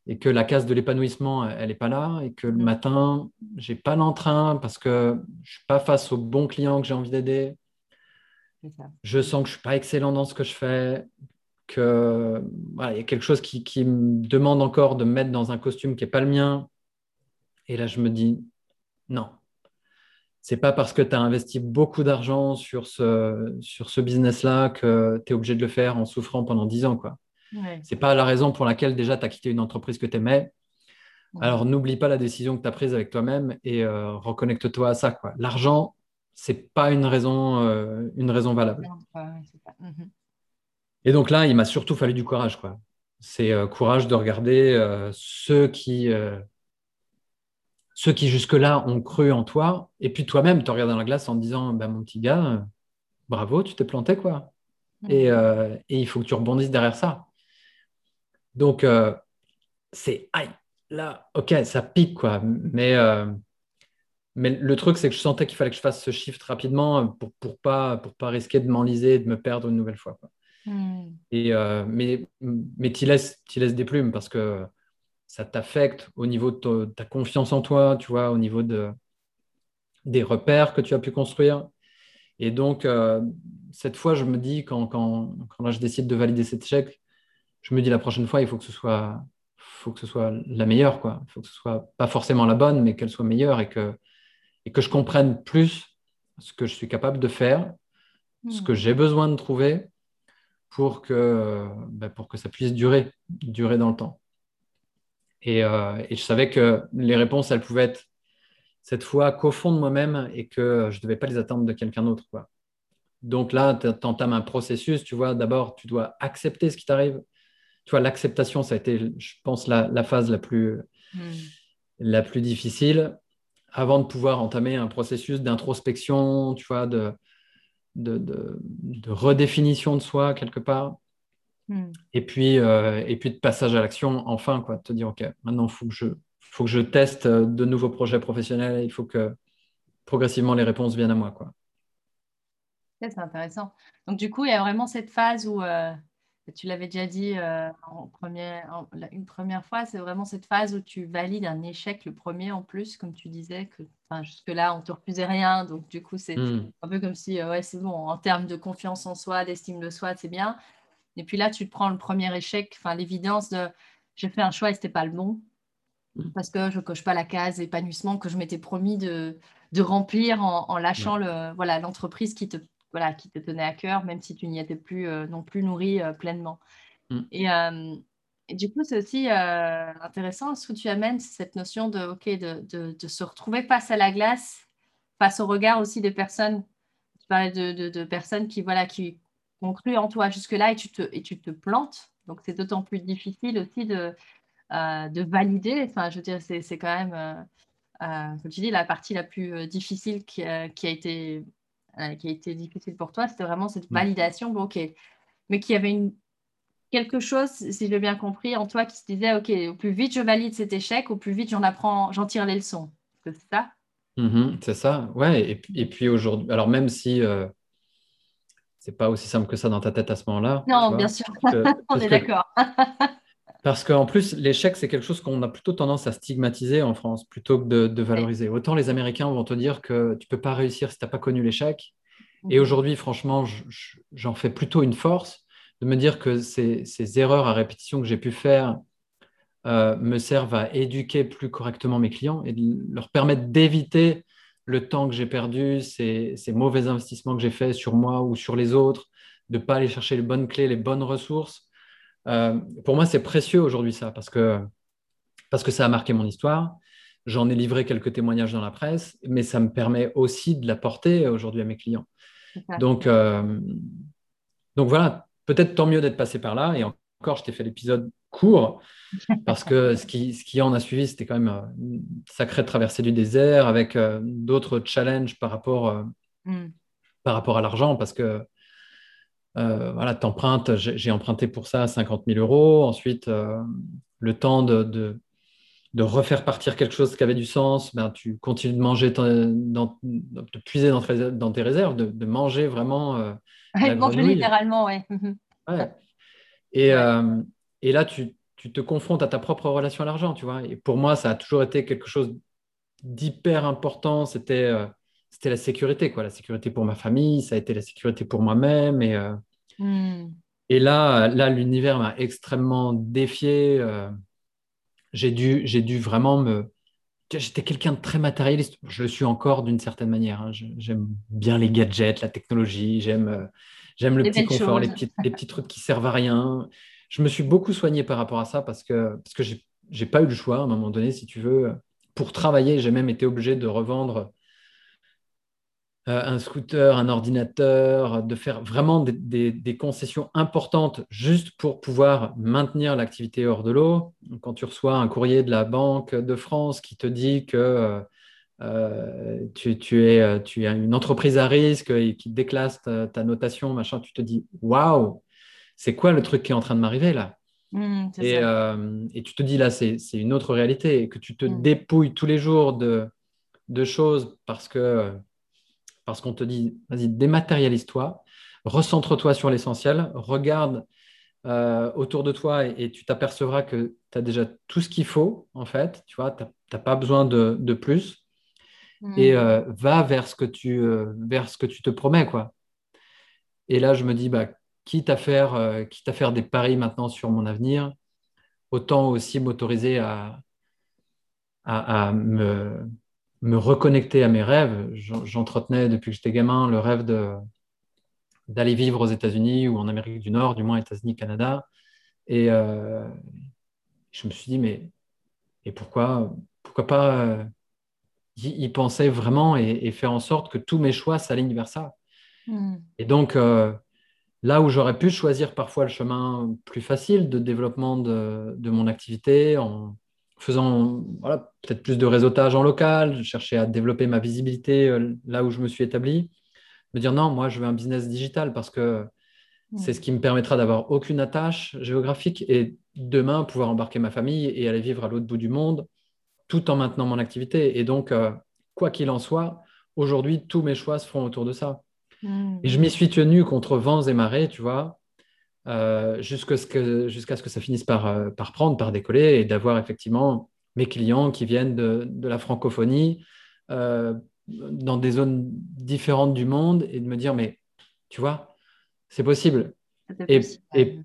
et que la case de l'épanouissement elle n'est pas là et que le mm. matin j'ai pas l'entrain parce que je suis pas face aux bons clients que j'ai envie d'aider. Je sens que je suis pas excellent dans ce que je fais, que voilà, il y a quelque chose qui, qui, me demande encore de me mettre dans un costume qui n'est pas le mien et là, je me dis, non, c'est pas parce que tu as investi beaucoup d'argent sur ce, sur ce business-là que tu es obligé de le faire en souffrant pendant 10 ans. quoi. Ouais. C'est pas la raison pour laquelle déjà tu as quitté une entreprise que tu aimais. Alors n'oublie pas la décision que tu as prise avec toi-même et euh, reconnecte-toi à ça. L'argent, c'est pas une raison, euh, une raison valable. Mhm. Et donc là, il m'a surtout fallu du courage. quoi. C'est euh, courage de regarder ceux qui ceux qui jusque-là ont cru en toi, et puis toi-même, te regardes dans la glace en te disant, bah, mon petit gars, euh, bravo, tu t'es planté, quoi. Euh, et, il faut que tu rebondisses derrière ça. Donc, euh, c'est, aïe, là, ok, ça pique, quoi. Mais, mais le truc, c'est que je sentais qu'il fallait que je fasse ce shift rapidement pour ne pour pas, pour pas risquer de m'enliser, de me perdre une nouvelle fois. Quoi. Mhm. Et, mais mais tu laisses, laisses des plumes parce que ça t'affecte au niveau de ta, confiance en toi, tu vois, au niveau de, des repères que tu as pu construire. Et donc, euh, cette fois, je me dis, quand, quand, quand là, je décide de valider cet échec, je me dis la prochaine fois, il faut que ce soit, faut que ce soit la meilleure. Quoi. Il faut que ce soit pas forcément la bonne, mais qu'elle soit meilleure et que, et que je comprenne plus ce que je suis capable de faire, ce hmm. que j'ai besoin de trouver pour que, ben, pour que ça puisse durer, durer dans le temps. Euh, et, je savais que les réponses, elles pouvaient être cette fois qu'au fond de moi-même et que je ne devais pas les attendre de quelqu'un d'autre. Donc là, tu entames un processus, tu vois, d'abord, tu dois accepter ce qui t'arrive. Tu vois, l'acceptation, ça a été, je pense, la, phase la plus, hmm. la plus difficile avant de pouvoir entamer un processus d'introspection, tu vois, de, de, de, redéfinition de soi quelque part. Hmm. Et, puis, euh, et puis de passage à l'action, enfin, quoi, de te dire, OK, maintenant, il faut, que je, faut que je teste de nouveaux projets professionnels, il faut que progressivement les réponses viennent à moi. Quoi. C'est intéressant. Donc, du coup, il y a vraiment cette phase où euh, tu l'avais déjà dit euh, en une première fois, c'est vraiment cette phase où tu valides un échec, le premier en plus, comme tu disais, que jusque-là, on ne te refusait rien. Donc, du coup, c'est hmm. un peu comme si, euh, ouais, c'est bon, en termes de confiance en soi, d'estime de soi, c'est bien. Et puis là, tu te prends le premier échec, enfin, l'évidence de j'ai fait un choix et ce n'était pas le bon, hmm. parce que je ne coche pas la case épanouissement que je m'étais promis de, de remplir en, lâchant le, voilà, l'entreprise qui te voilà, qui te tenait à cœur, même si tu n'y étais plus euh, non plus nourri euh, pleinement. Mm. Euh, et, du coup, c'est aussi intéressant ce que tu amènes, cette notion de, ok, de, de, se retrouver face à la glace, face au regard aussi des personnes? Tu parlais de, personnes qui, voilà, qui ont cru en toi jusque-là et tu te, et tu te plantes. Donc, c'est d'autant plus difficile aussi de, de valider. Enfin, je veux dire, c'est quand même, comme tu dis, la partie la plus difficile qui, qui a été euh, qui a été difficile pour toi, c'était vraiment cette mm. validation, bon, ok, mais qu'il y avait une, quelque chose, si j'ai bien compris, en toi qui se disait, ok, au plus vite je valide cet échec, au plus vite j'en apprends, j'en tire les leçons. C'est ça? Mm-hmm, C'est ça, ouais. Et, et puis aujourd'hui, alors même si euh, c'est pas aussi simple que ça dans ta tête à ce moment-là. Non, bien sûr, on est d'accord. Parce qu'en plus, l'échec, c'est quelque chose qu'on a plutôt tendance à stigmatiser en France plutôt que de, valoriser. Autant les Américains vont te dire que tu ne peux pas réussir si tu n'as pas connu l'échec. Et mhm. aujourd'hui, franchement, j'en fais plutôt une force de me dire que ces, erreurs à répétition que j'ai pu faire euh, me servent à éduquer plus correctement mes clients et leur permettre d'éviter le temps que j'ai perdu, ces, ces, mauvais investissements que j'ai faits sur moi ou sur les autres, de ne pas aller chercher les bonnes clés, les bonnes ressources euh, pour moi, c'est précieux aujourd'hui ça, parce que, parce que ça a marqué mon histoire. J'en ai livré quelques témoignages dans la presse, mais ça me permet aussi de l'apporter aujourd'hui à mes clients. Donc, euh, donc voilà, peut-être tant mieux d'être passé par là. Et encore, je t'ai fait l'épisode court, parce que ce qui, ce qui en a suivi, c'était quand même euh, une sacrée traversée du désert avec d'autres challenges par rapport, mm. par rapport à l'argent, parce que euh, voilà, t'empruntes, j'ai emprunté pour ça 50 000 euros. Ensuite, euh, le temps de, de, refaire partir quelque chose qui avait du sens, ben, tu continues de manger, dans, de puiser dans, dans, tes réserves, de, manger vraiment. Euh, manger littéralement, ouais. ouais. Et, euh, et, là, tu, tu, te confrontes à ta propre relation à l'argent, tu vois. Et pour moi, ça a toujours été quelque chose d'hyper important. C'était c'était la sécurité, quoi. La sécurité pour ma famille, ça a été la sécurité pour moi-même. Et, euh, hmm. et là, là l'univers m'a extrêmement défié. Euh, j'ai dû, j'ai dû vraiment me. J'étais quelqu'un de très matérialiste. Je le suis encore d'une certaine manière. Hein. J'aime bien les gadgets, la technologie. J'aime, euh, j'aime le petit confort, les petits, les petits trucs qui servent à rien. Je me suis beaucoup soigné par rapport à ça parce que, parce que j'ai, pas eu le choix à un moment donné, si tu veux. Pour travailler, j'ai même été obligé de revendre un scooter, un ordinateur, de faire vraiment des, concessions importantes juste pour pouvoir maintenir l'activité hors de l'eau. Quand tu reçois un courrier de la Banque de France qui te dit que euh, tu, es, tu as une entreprise à risque et qui déclasse ta, notation, machin, tu te dis waouh, c'est quoi le truc qui est en train de m'arriver là? Mmh, euh, et, tu te dis là, c'est une autre réalité et que tu te mmh. dépouilles tous les jours de, de choses parce que parce qu'on te dit, vas-y, dématérialise-toi, recentre-toi sur l'essentiel, regarde euh, autour de toi et, tu t'apercevras que tu as déjà tout ce qu'il faut, en fait, tu vois, tu n'as pas besoin de, plus. Hmm. Et euh, va vers ce, que tu, euh, vers ce que tu te promets, quoi. Et là, je me dis, bah, quitte, à faire, quitte à faire des paris maintenant sur mon avenir, autant aussi m'autoriser à, à, me, me reconnecter à mes rêves. J'entretenais depuis que j'étais gamin le rêve d'aller vivre aux États-Unis ou en Amérique du Nord, du moins États-Unis, Canada. Et euh, je me suis dit, mais et pourquoi, pourquoi pas euh, y, penser vraiment et, faire en sorte que tous mes choix s'alignent vers ça hmm. Et donc, euh, là où j'aurais pu choisir parfois le chemin plus facile de développement de, de mon activité en, faisant voilà, peut-être plus de réseautage en local, je cherchais à développer ma visibilité euh, là où je me suis établi. Me dire non, moi je veux un business digital parce que c'est ce qui me permettra d'avoir aucune attache géographique et demain pouvoir embarquer ma famille et aller vivre à l'autre bout du monde tout en maintenant mon activité. Et donc, euh, quoi qu'il en soit, aujourd'hui, tous mes choix se feront autour de ça. Et je m'y suis tenu contre vents et marées, tu vois. Jusqu'à ce, que, jusqu'à ce que ça finisse par, par prendre, par décoller et d'avoir effectivement mes clients qui viennent de, de la francophonie dans des zones différentes du monde et de me dire, mais tu vois, c'est possible. Et,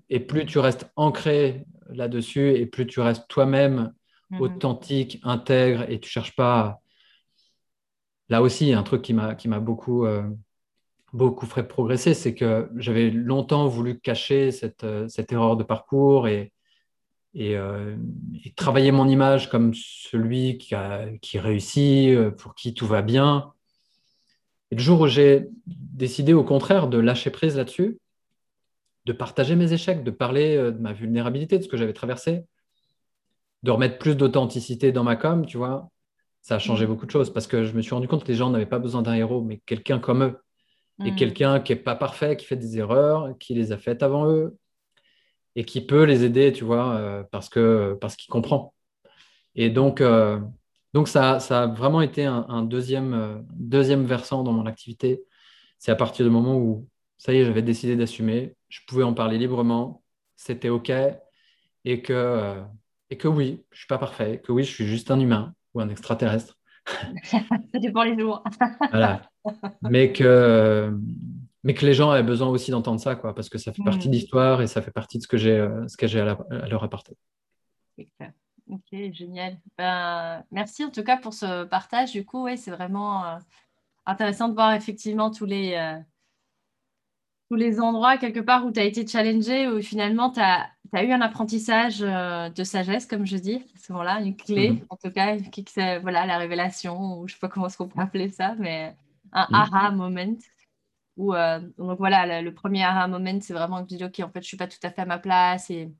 et, plus tu restes ancré là-dessus et plus tu restes toi-même mhm. authentique, intègre et tu cherches pas. Là aussi, un truc qui m'a qui m'a beaucoup euh, beaucoup fait progresser, c'est que j'avais longtemps voulu cacher cette, euh, cette erreur de parcours et, euh, et, travailler mon image comme celui qui, a, qui réussit, pour qui tout va bien. Et le jour où j'ai décidé au contraire de lâcher prise là-dessus, de partager mes échecs, de parler euh, de ma vulnérabilité, de ce que j'avais traversé, de remettre plus d'authenticité dans ma com, tu vois, ça a changé mm. beaucoup de choses parce que je me suis rendu compte que les gens n'avaient pas besoin d'un héros, mais quelqu'un comme eux. Et mm. quelqu'un qui n'est pas parfait, qui fait des erreurs, qui les a faites avant eux et qui peut les aider, tu vois, euh, parce que parce qu'il comprend. Et donc, euh, donc ça, ça a vraiment été un, deuxième, deuxième versant dans mon activité. C'est à partir du moment où ça y est, j'avais décidé d'assumer, je pouvais en parler librement, c'était OK, et que, euh, et que oui, je ne suis pas parfait, que oui, je suis juste un humain ou un extraterrestre. Ça dépend les jours. voilà. Mais que, mais que les gens aient besoin aussi d'entendre ça, quoi, parce que ça fait partie de mm. l'histoire et ça fait partie de ce que j'ai euh, ce que j'ai à, leur apporter. Ok, génial. Ben, merci en tout cas pour ce partage. Du coup, ouais, c'est vraiment euh, intéressant de voir effectivement tous les, tous les endroits quelque part où tu as été challengé, où finalement tu as, eu un apprentissage euh, de sagesse, comme je dis, souvent là, une clé, mhm. en tout cas, qui, voilà, la révélation, ou je sais pas comment qu'on peut appeler ça, mais un mhm. aha moment. Où, euh, donc voilà, le, premier aha moment, c'est vraiment que tu dis, OK, en fait, je suis pas tout à fait à ma place et,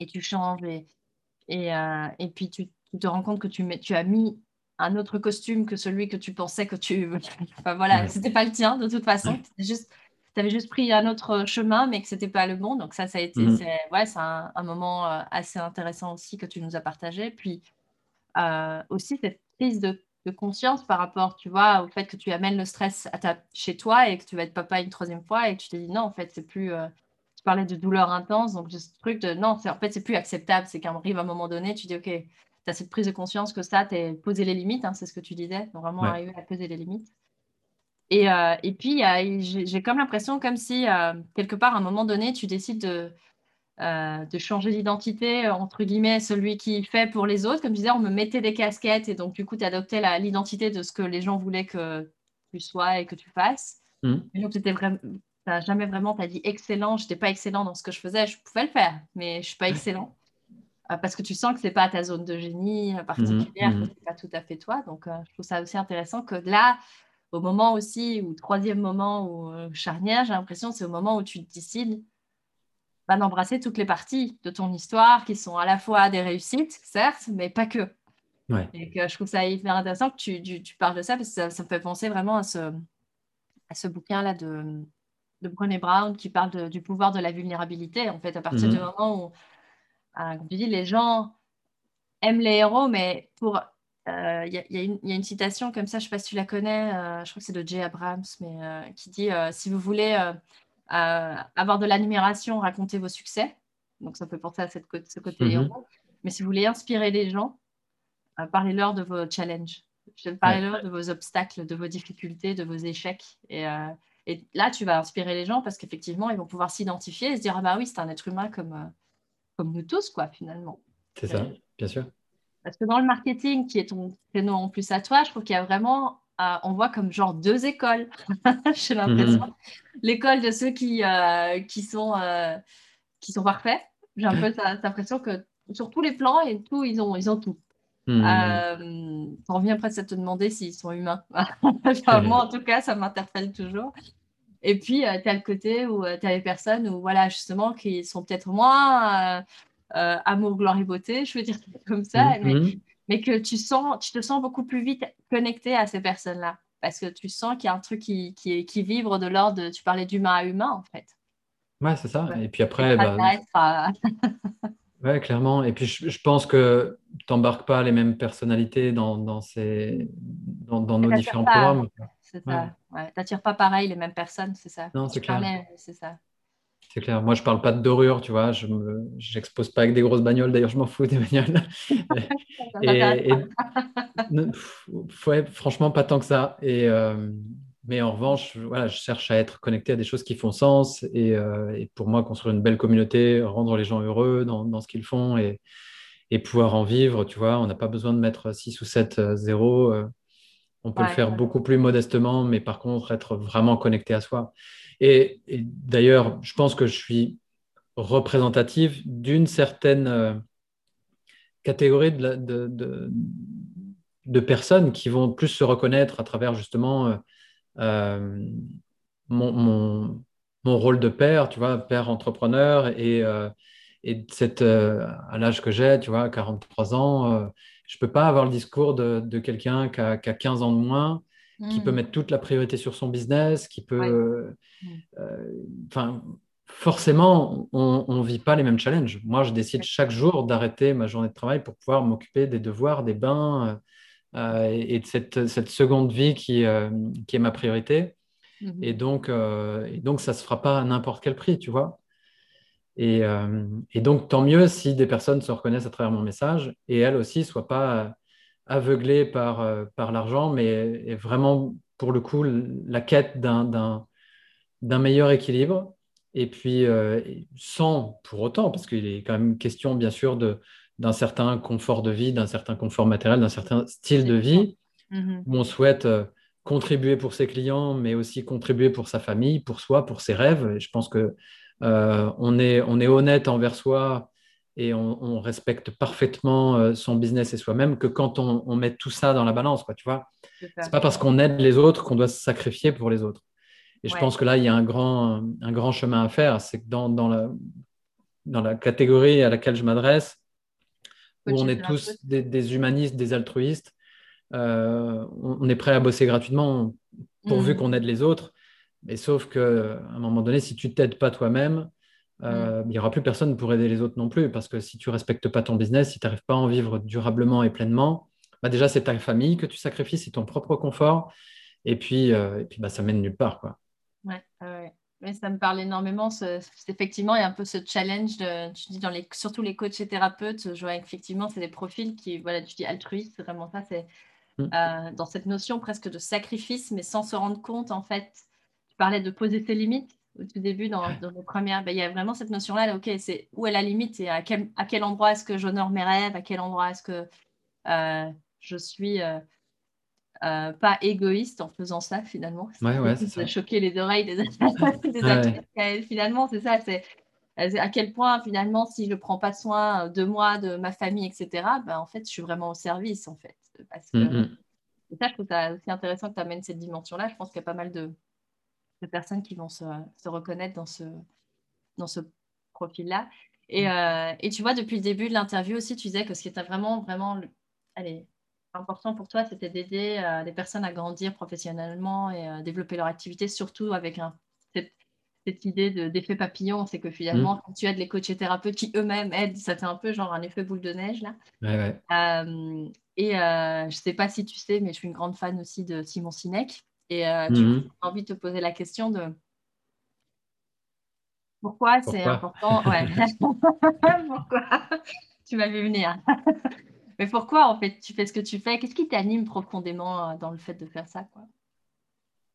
et tu changes. Et, et, euh, et puis tu, te rends compte que tu, mets, tu as mis un autre costume que celui que tu pensais que tu. enfin voilà, c'était pas le tien de toute façon. C'était juste tu avais juste pris un autre chemin, mais que ce n'était pas le bon. Donc ça, ça a été, mhm. c'est, ouais, c'est un, moment euh, assez intéressant aussi que tu nous as partagé. Puis euh, aussi cette prise de, conscience par rapport, tu vois, au fait que tu amènes le stress à ta, chez toi et que tu vas être papa une troisième fois et que tu te dis non, en fait, c'est plus... Euh, tu parlais de douleur intense, donc ce truc de non, c'est, en fait, c'est plus acceptable. C'est qu'à un moment donné, tu dis, OK, tu as cette prise de conscience que ça, tu es posé les limites, hein, c'est ce que tu disais, donc vraiment arriver à poser les limites. Et, euh, et puis, j'ai comme l'impression, comme si, euh, quelque part, à un moment donné, tu décides de, euh, de changer d'identité, entre guillemets, celui qui fait pour les autres. Comme je disais, on me mettait des casquettes et donc, du coup, tu adoptais l'identité de ce que les gens voulaient que tu sois et que tu fasses. Mmh. Et donc, tu n'as jamais vraiment, tu as dit excellent, je n'étais pas excellent dans ce que je faisais, je pouvais le faire, mais je ne suis pas excellent. parce que tu sens que ce n'est pas ta zone de génie particulière, mmh. que ce n'est pas tout à fait toi. Donc, je trouve ça aussi intéressant que là, au moment aussi, ou troisième moment ou euh, charnière, j'ai l'impression c'est au moment où tu décides bah, d'embrasser toutes les parties de ton histoire qui sont à la fois des réussites, certes, mais pas que. Et que je trouve ça hyper intéressant que tu, tu, parles de ça parce que ça, ça, me fait penser vraiment à ce, à ce bouquin-là de, de Brené Brown qui parle du pouvoir de la vulnérabilité. En fait, à partir du mhm. moment où, euh, comme tu dis, les gens aiment les héros, mais pour euh, il y, a une citation comme ça, je ne sais pas si tu la connais, euh, je crois que c'est de Jay Abrams, mais euh, qui dit Si vous voulez avoir de l'admiration, racontez vos succès. Donc ça peut penser à cette, ce côté mhm. héros. Mais si vous voulez inspirer les gens, parlez-leur de vos challenges. Parlez-leur de vos obstacles, de vos difficultés, de vos échecs. Et, et là, tu vas inspirer les gens parce qu'effectivement, ils vont pouvoir s'identifier et se dire Ah bah oui, c'est un être humain comme, comme nous tous, quoi, finalement. C'est ça, bien sûr. Parce que dans le marketing, qui est ton créneau en plus à toi, je trouve qu'il y a vraiment, euh, on voit comme genre deux écoles, j'ai l'impression. Mhm. L'école de ceux qui, euh, qui, sont, euh, qui sont parfaits. J'ai un peu cette impression que sur tous les plans et tout, ils ont, ils ont tout. Mmh. on revient presque à te demander s'ils sont humains. moi, en tout cas, ça m'interpelle toujours. Et puis, tu as le côté où tu as les personnes où, voilà, justement, qui sont peut-être moins euh, amour, gloire et beauté, je veux dire comme ça, mhm. mais, que tu, sens, tu te sens beaucoup plus vite connecté à ces personnes-là. Parce que tu sens qu'il y a un truc qui, qui, qui vibre de l'ordre, tu parlais d'humain à humain en fait. Ouais, c'est ça. Et puis après, bah... ouais, clairement. Et puis je, pense que tu n'embarques pas les mêmes personnalités dans, dans, ces... dans, dans nos différents programmes. C'est ça. Ouais. Tu n'attires pas pareil les mêmes personnes, c'est ça. Non, c'est clair. C'est ça. C'est clair. Moi, je parle pas de dorure, tu vois. Je n'expose pas avec des grosses bagnoles. D'ailleurs, je m'en fous des bagnoles. et, franchement, pas tant que ça. Et, euh, mais en revanche, voilà, je cherche à être connecté à des choses qui font sens. Et, euh, pour moi, construire une belle communauté, rendre les gens heureux dans, dans ce qu'ils font et, pouvoir en vivre, tu vois. On n'a pas besoin de mettre 6 ou 7 euh, zéros. On peut le faire beaucoup plus modestement, mais par contre, être vraiment connecté à soi. Et, d'ailleurs, je pense que je suis représentatif d'une certaine euh, catégorie de, de, personnes qui vont plus se reconnaître à travers justement euh, euh, mon, mon, mon, rôle de père, tu vois, père entrepreneur et, et cette, à l'âge que j'ai, tu vois, 43 ans, je ne peux pas avoir le discours de, quelqu'un qui a, qui a 15 ans de moins qui peut mm. mettre toute la priorité sur son business, qui peut. Euh, euh, forcément, on ne vit pas les mêmes challenges. Moi, je décide chaque jour d'arrêter ma journée de travail pour pouvoir m'occuper des devoirs, des bains euh, et de cette, cette, seconde vie qui, qui est ma priorité. Mm-hmm. Et, donc, et donc, ça ne se fera pas à n'importe quel prix, tu vois. Et, et, donc, tant mieux si des personnes se reconnaissent à travers mon message et elles aussi ne soient pas aveuglé par, euh, par l'argent, mais vraiment, pour le coup, la quête d'un meilleur équilibre. Et puis, euh, sans pour autant, parce qu'il est quand même question, bien sûr, d'un certain confort de vie, d'un certain confort matériel, d'un certain style de vie, où on souhaite euh, contribuer pour ses clients, mais aussi contribuer pour sa famille, pour soi, pour ses rêves. Et je pense que on, est, on est honnête envers soi et on, respecte parfaitement euh, son business et soi-même que quand on, met tout ça dans la balance, quoi, tu vois. C'est pas parce qu'on aide les autres qu'on doit se sacrifier pour les autres. Et je pense que là, il y a un grand, un grand chemin à faire. C'est que dans, dans, la, dans la catégorie à laquelle je m'adresse, où on est tous des, humanistes, des altruistes, euh, on, est prêt à bosser gratuitement pourvu mmh. qu'on aide les autres. Mais sauf qu'à un moment donné, si tu t'aides pas toi-même, euh, il n'y aura plus personne pour aider les autres non plus, parce que si tu respectes pas ton business, si tu n'arrives pas à en vivre durablement et pleinement, bah déjà c'est ta famille que tu sacrifies, c'est ton propre confort, et puis, euh, et puis bah, ça mène nulle part. Quoi. Ouais, Mais ça me parle énormément. effectivement, il y a un peu ce challenge, de, tu dis dans les, surtout les coachs et thérapeutes, je vois effectivement, c'est des profils qui, voilà, tu dis altruistes, c'est vraiment ça, c'est mm. euh, dans cette notion presque de sacrifice, mais sans se rendre compte, en fait, parlais de poser tes limites au tout début, dans, dans nos premières, ben, il y a vraiment cette notion-là, ok, c'est où est la limite et à quel, à quel endroit est-ce que j'honore mes rêves, à quel endroit est-ce que euh, je suis euh, euh, pas égoïste en faisant ça finalement. Ouais, ouais, c'est choquer les oreilles des, des Finalement, c'est ça, c'est à quel point finalement, si je ne prends pas soin de moi, de ma famille, etc., ben, en fait, je suis vraiment au service en fait. Parce que, mm, mm. ça, je trouve ça aussi intéressant que tu amènes cette dimension-là. Je pense qu'il y a pas mal de, de personnes qui vont se, se reconnaître dans ce, dans ce profil-là. Et, mm. euh, et, tu vois, depuis le début de l'interview aussi, tu disais que ce qui était vraiment, vraiment allez, important pour toi, c'était d'aider euh, les personnes à grandir professionnellement et à développer leur activité, surtout avec un, cette, cette, idée d'effet papillon. C'est que finalement, mm. quand tu aides les coachs et thérapeutes qui eux-mêmes aident, ça fait un peu genre un effet boule de neige. là. Euh, et je ne sais pas si tu sais, mais je suis une grande fan aussi de Simon Sinek. Et euh, mhm. j'ai envie de te poser la question de pourquoi, c'est important. pourquoi Tu m'as vu venir? Mais pourquoi, en fait, tu fais ce que tu fais? Qu'est-ce qui t'anime profondément euh, dans le fait de faire ça quoi?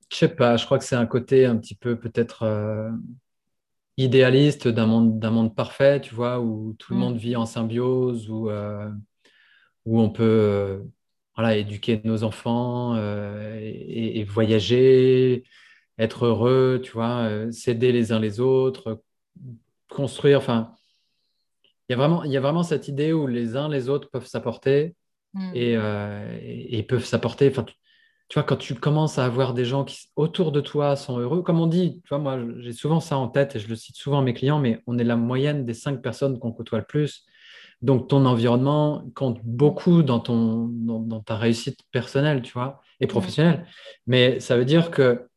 Je sais pas, je crois que c'est un côté un petit peu peut-être euh, idéaliste d'un monde, d'un monde parfait, tu vois, où tout le mm. monde vit en symbiose, où, où on peut voilà, éduquer nos enfants euh, et, voyager, être heureux, tu vois, euh, s'aider les uns les autres, construire. Enfin, il y a vraiment, il y a vraiment cette idée où les uns les autres peuvent s'apporter hmm. euh, et, peuvent s'apporter. Enfin, tu, vois, quand tu commences à avoir des gens qui autour de toi sont heureux, comme on dit, tu vois, moi j'ai souvent ça en tête et je le cite souvent à mes clients, mais on est la moyenne des cinq personnes qu'on côtoie le plus. Donc, ton environnement compte beaucoup dans, ton, dans, ta réussite personnelle, tu vois, et professionnelle. Mais ça veut dire que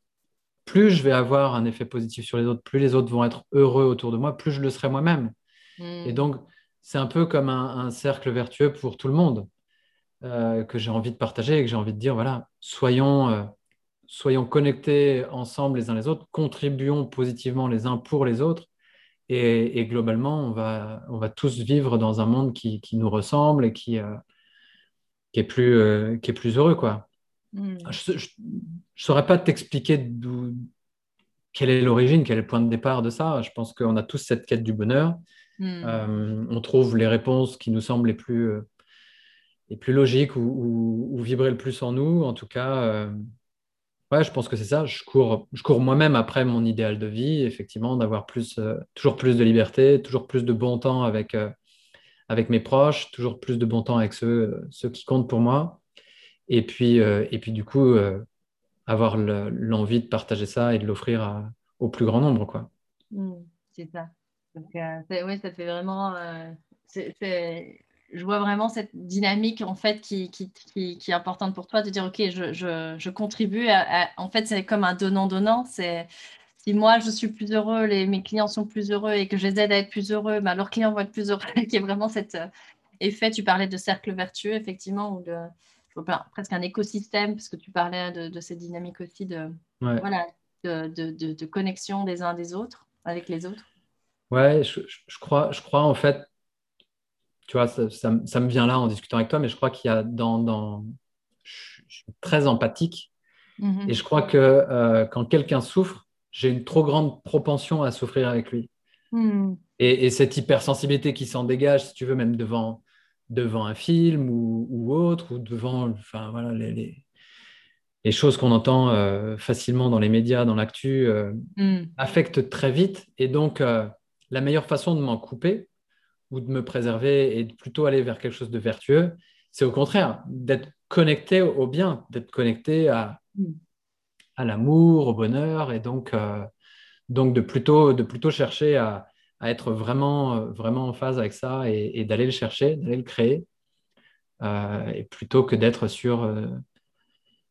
plus je vais avoir un effet positif sur les autres, plus les autres vont être heureux autour de moi, plus je le serai moi-même. Et hmm. donc, c'est un peu comme un, cercle vertueux pour tout le monde euh, que j'ai envie de partager et que j'ai envie de dire, voilà, soyons, euh, soyons connectés ensemble les uns les autres, contribuons positivement les uns pour les autres Et, globalement, on va, on va tous vivre dans un monde qui, qui nous ressemble et qui, euh, qui, est, plus, euh, qui est plus heureux. Quoi. Hmm. Je ne saurais pas t'expliquer quelle est l'origine, quel est le point de départ de ça. Je pense qu'on a tous cette quête du bonheur. Hmm. Euh, on trouve les réponses qui nous semblent les plus, les plus logiques ou, ou, vibrer le plus en nous. En tout cas, Ouais, je pense que c'est ça. Je cours, je cours moi-même après mon idéal de vie, effectivement, d'avoir plus, euh, toujours plus de liberté, toujours plus de bon temps avec, euh, avec mes proches, toujours plus de bon temps avec ceux, ceux qui comptent pour moi. Et puis, euh, et puis du coup, avoir l'envie de partager ça et de l'offrir au plus grand nombre. Quoi. Mmh, c'est ça. Donc, oui, ça fait vraiment. Je vois vraiment cette dynamique en fait qui, qui, qui, est importante pour toi de dire ok je, je, je contribue en fait c'est comme un donnant donnant c'est si moi je suis plus heureux les mes clients sont plus heureux et que je les aide à être plus heureux ben, leurs clients vont être plus heureux. Qui est vraiment cet euh, effet tu parlais de cercle vertueux effectivement ou de presque un écosystème parce que tu parlais de, de cette dynamique aussi de voilà de, de, de, connexion des uns des autres avec les autres. Ouais je, je crois je crois en fait tu vois, ça, me vient là en discutant avec toi, mais je crois qu'il y a dans, Je suis très empathique mm-hmm. et je crois que euh, quand quelqu'un souffre, j'ai une trop grande propension à souffrir avec lui. Mm. Et, cette hypersensibilité qui s'en dégage, si tu veux, même devant, devant un film ou, autre, ou devant enfin, voilà, les, les, choses qu'on entend euh, facilement dans les médias, dans l'actu, euh, mm. affectent très vite. Et donc, la meilleure façon de m'en couper, ou de me préserver et de plutôt aller vers quelque chose de vertueux, c'est au contraire d'être connecté au bien, d'être connecté à, l'amour, au bonheur, et donc, euh, donc de, plutôt, de plutôt chercher à, être vraiment, vraiment en phase avec ça et, d'aller le chercher, d'aller le créer, euh, et plutôt que d'être sur, euh,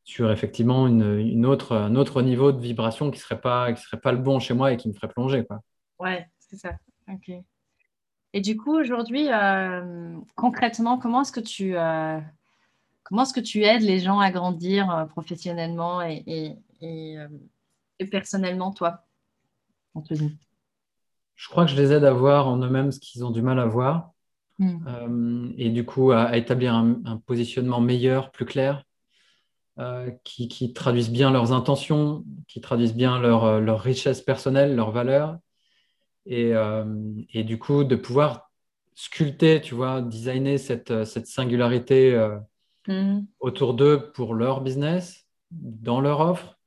sur effectivement une, autre, un autre niveau de vibration qui ne serait, pas, serait pas le bon chez moi et qui me ferait plonger. Quoi. Ouais, c'est ça. Ok. Et du coup, aujourd'hui, euh, concrètement, comment est-ce que tu euh, comment est-ce que tu aides les gens à grandir euh, professionnellement et, et, personnellement, toi, Anthony? Je crois que je les aide à voir en eux-mêmes ce qu'ils ont du mal à voir. Hmm. et du coup, à, établir un, positionnement meilleur, plus clair, qui, qui, traduisent bien leurs intentions, qui traduisent bien leur, leur richesse personnelle, leurs valeurs, euh, et, du coup, de pouvoir sculpter, tu vois, designer cette, euh, cette singularité euh, mm-hmm. autour d'eux pour leur business, dans leur offre,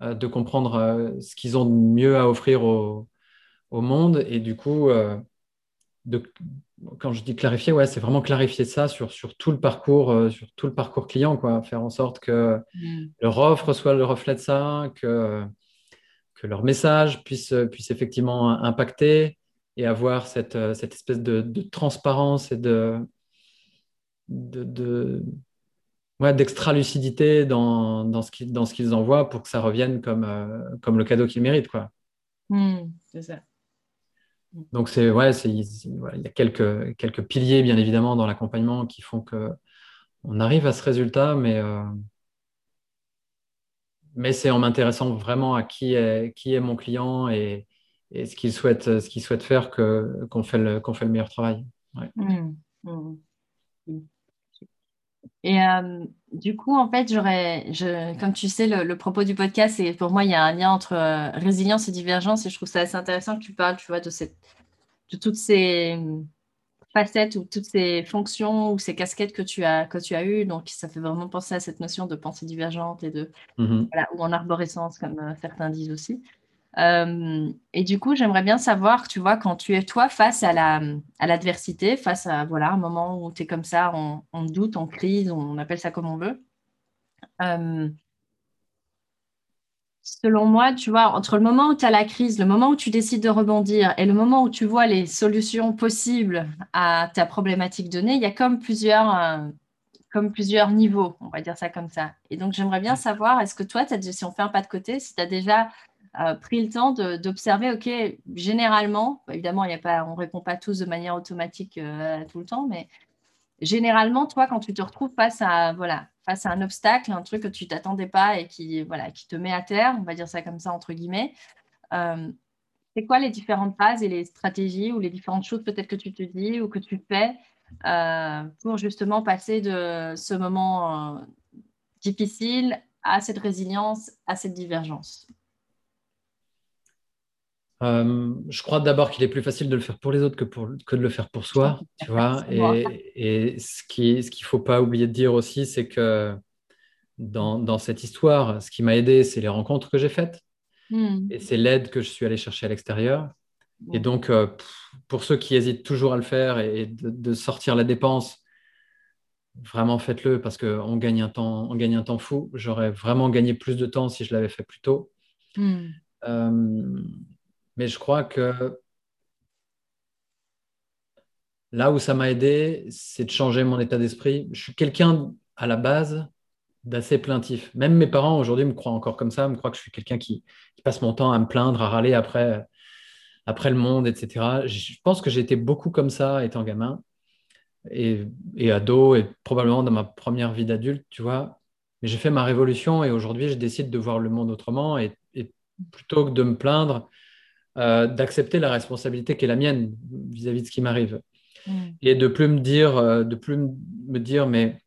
de comprendre ce qu'ils ont de mieux à offrir au, au monde. Et du coup, de, quand je dis clarifier, ouais, c'est vraiment clarifier ça sur, sur, tout le parcours, sur tout le parcours client, quoi. Faire en sorte que mm. leur offre soit le reflet de ça, que que leur message puisse, puisse effectivement impacter et avoir cette, cette espèce de, transparence et de, de, d'extra-lucidité dans, dans, ce qu'ils, dans ce qu'ils envoient pour que ça revienne comme, euh, comme le cadeau qu'ils méritent. Quoi. Hmm, c'est ça. Donc, c'est, ouais, c'est, il y a quelques, quelques piliers, bien évidemment, dans l'accompagnement qui font que on arrive à ce résultat, mais, euh, mais c'est en m'intéressant vraiment à qui est, qui est mon client et, et ce qu'il souhaite, souhaite faire qu'on, fait le, fait le meilleur travail. Mmh, mmh. Et euh, du coup, en fait, j'aurais, comme tu sais, le, propos du podcast, c'est pour moi, il y a un lien entre euh, résilience et divergence, et je trouve ça assez intéressant que tu parles, tu vois, de, cette, de toutes ces facettes ou toutes ces fonctions ou ces casquettes que tu as que tu as eues. Donc, ça fait vraiment penser à cette notion de pensée divergente et de mm-hmm. ou en arborescence, comme euh, certains disent aussi. Euh, et du coup, j'aimerais bien savoir, tu vois, quand tu es toi face à la à l'adversité, face à voilà un moment où tu es comme ça, on, doute, on crise, on appelle ça comme on veut. Euh, Selon moi, tu vois, entre le moment où tu as la crise, le moment où tu décides de rebondir et le moment où tu vois les solutions possibles à ta problématique donnée, il y a comme plusieurs, euh, comme plusieurs niveaux, on va dire ça comme ça. Et donc, j'aimerais bien savoir, est-ce que toi, as, si on fait un pas de côté, si tu as déjà euh, pris le temps d'observer, OK, généralement, évidemment, il y a pas, on ne répond pas tous de manière automatique euh, tout le temps, mais généralement, toi, quand tu te retrouves face à, voilà, face à un obstacle, un truc que tu t'attendais pas et qui, voilà, qui te met à terre, on va dire ça comme ça entre guillemets, euh, c'est quoi les différentes phases et les stratégies ou les différentes choses peut-être que tu te dis ou que tu fais euh, pour justement passer de ce moment euh, difficile à cette résilience, à cette divergence? Euh, je crois d'abord qu'il est plus facile de le faire pour les autres que, pour, que de le faire pour soi, tu vois. Et, et, ce qu'il ce qu'il faut pas oublier de dire aussi, c'est que dans, dans, cette histoire, ce qui m'a aidé, c'est les rencontres que j'ai faites. Hmm. Et c'est l'aide que je suis allé chercher à l'extérieur. Et donc, euh, pour ceux qui hésitent toujours à le faire et, de, sortir la dépense, vraiment faites-le parce qu'on gagne, un temps, on gagne un temps fou. J'aurais vraiment gagné plus de temps si je l'avais fait plus tôt. Hmm. Euh, mais je crois que là où ça m'a aidé, c'est de changer mon état d'esprit. Je suis quelqu'un à la base d'assez plaintif. Même mes parents aujourd'hui me croient encore comme ça, me croient que je suis quelqu'un qui, passe mon temps à me plaindre, à râler après, après le monde, etc. Je pense que j'ai été beaucoup comme ça étant gamin et, ado et probablement dans ma première vie d'adulte, tu vois. Mais j'ai fait ma révolution et aujourd'hui, je décide de voir le monde autrement et, plutôt que de me plaindre, euh, d'accepter la responsabilité qui est la mienne vis-à-vis de ce qui m'arrive. Mm. Et de plus me dire, euh, de plus me dire, mais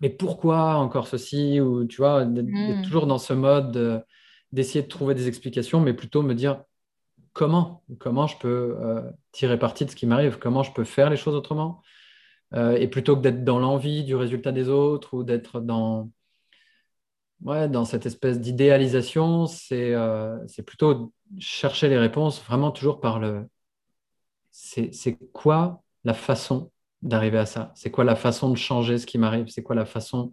mais pourquoi encore ceci Ou tu vois, d'être hmm. toujours dans ce mode d'essayer de trouver des explications, mais plutôt me dire comment Comment je peux euh, tirer parti de ce qui m'arrive? Comment je peux faire les choses autrement? Euh, Et plutôt que d'être dans l'envie du résultat des autres ou d'être dans, ouais, dans cette espèce d'idéalisation, c'est euh, plutôt chercher les réponses vraiment toujours par le c'est quoi la façon d'arriver à ça? C'est quoi la façon de changer ce qui m'arrive? C'est quoi la façon,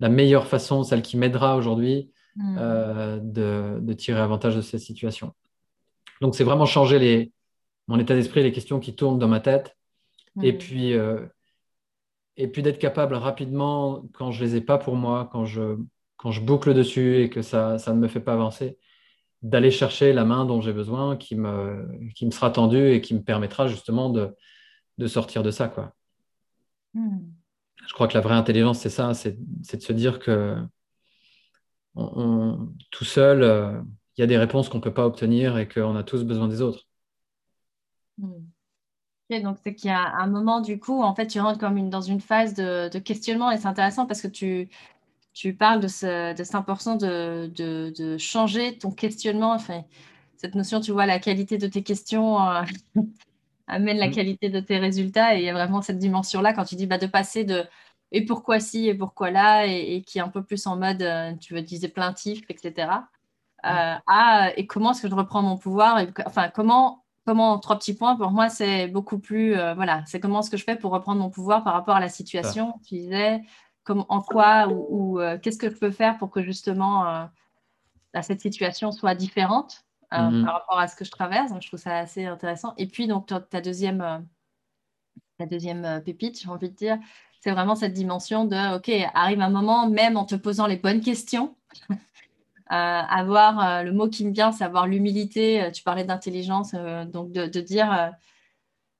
la meilleure façon, celle qui m'aidera aujourd'hui hmm. euh, de, tirer avantage de cette situation Donc, c'est vraiment changer les, mon état d'esprit, les questions qui tournent dans ma tête. Et hmm. puis, euh, et puis d'être capable rapidement, quand je les ai pas pour moi, quand je, quand je boucle dessus et que ça, ça ne me fait pas avancer, d'aller chercher la main dont j'ai besoin, qui me, qui me sera tendue et qui me permettra justement de, de sortir de ça. Quoi. Hmm. Je crois que la vraie intelligence, c'est ça, c'est de se dire que tout seul, euh, il y a des réponses qu'on ne peut pas obtenir et qu'on a tous besoin des autres. Hmm. donc c'est qu'il y a un moment, du coup, en fait, tu rentres comme dans une phase de, questionnement et c'est intéressant parce que tu, tu parles de, ce, de cet important de, de, changer ton questionnement. Enfin, cette notion, tu vois, la qualité de tes questions. Euh, amène la mm. qualité de tes résultats. Et il y a vraiment cette dimension-là quand tu dis bah, de passer de et pourquoi si et pourquoi là, et, qui est un peu plus en mode, euh, tu veux disais plaintif, etc. Euh, mm. à et comment est-ce que je reprends mon pouvoir? et, Enfin, comment, comment, trois petits points, pour moi, c'est beaucoup plus, euh, voilà, c'est comment est-ce que je fais pour reprendre mon pouvoir par rapport à la situation. Tu disais, comme, en quoi ou, qu'est-ce que je peux faire pour que justement cette situation soit différente euh, mhm. par rapport à ce que je traverse. Donc, je trouve ça assez intéressant. Et puis, donc, ta deuxième, euh, ta deuxième euh, pépite, j'ai envie de dire, c'est vraiment cette dimension de, OK, arrive un moment, même en te posant les bonnes questions, avoir le mot qui me vient, c'est avoir l'humilité. Tu parlais d'intelligence, donc de, dire,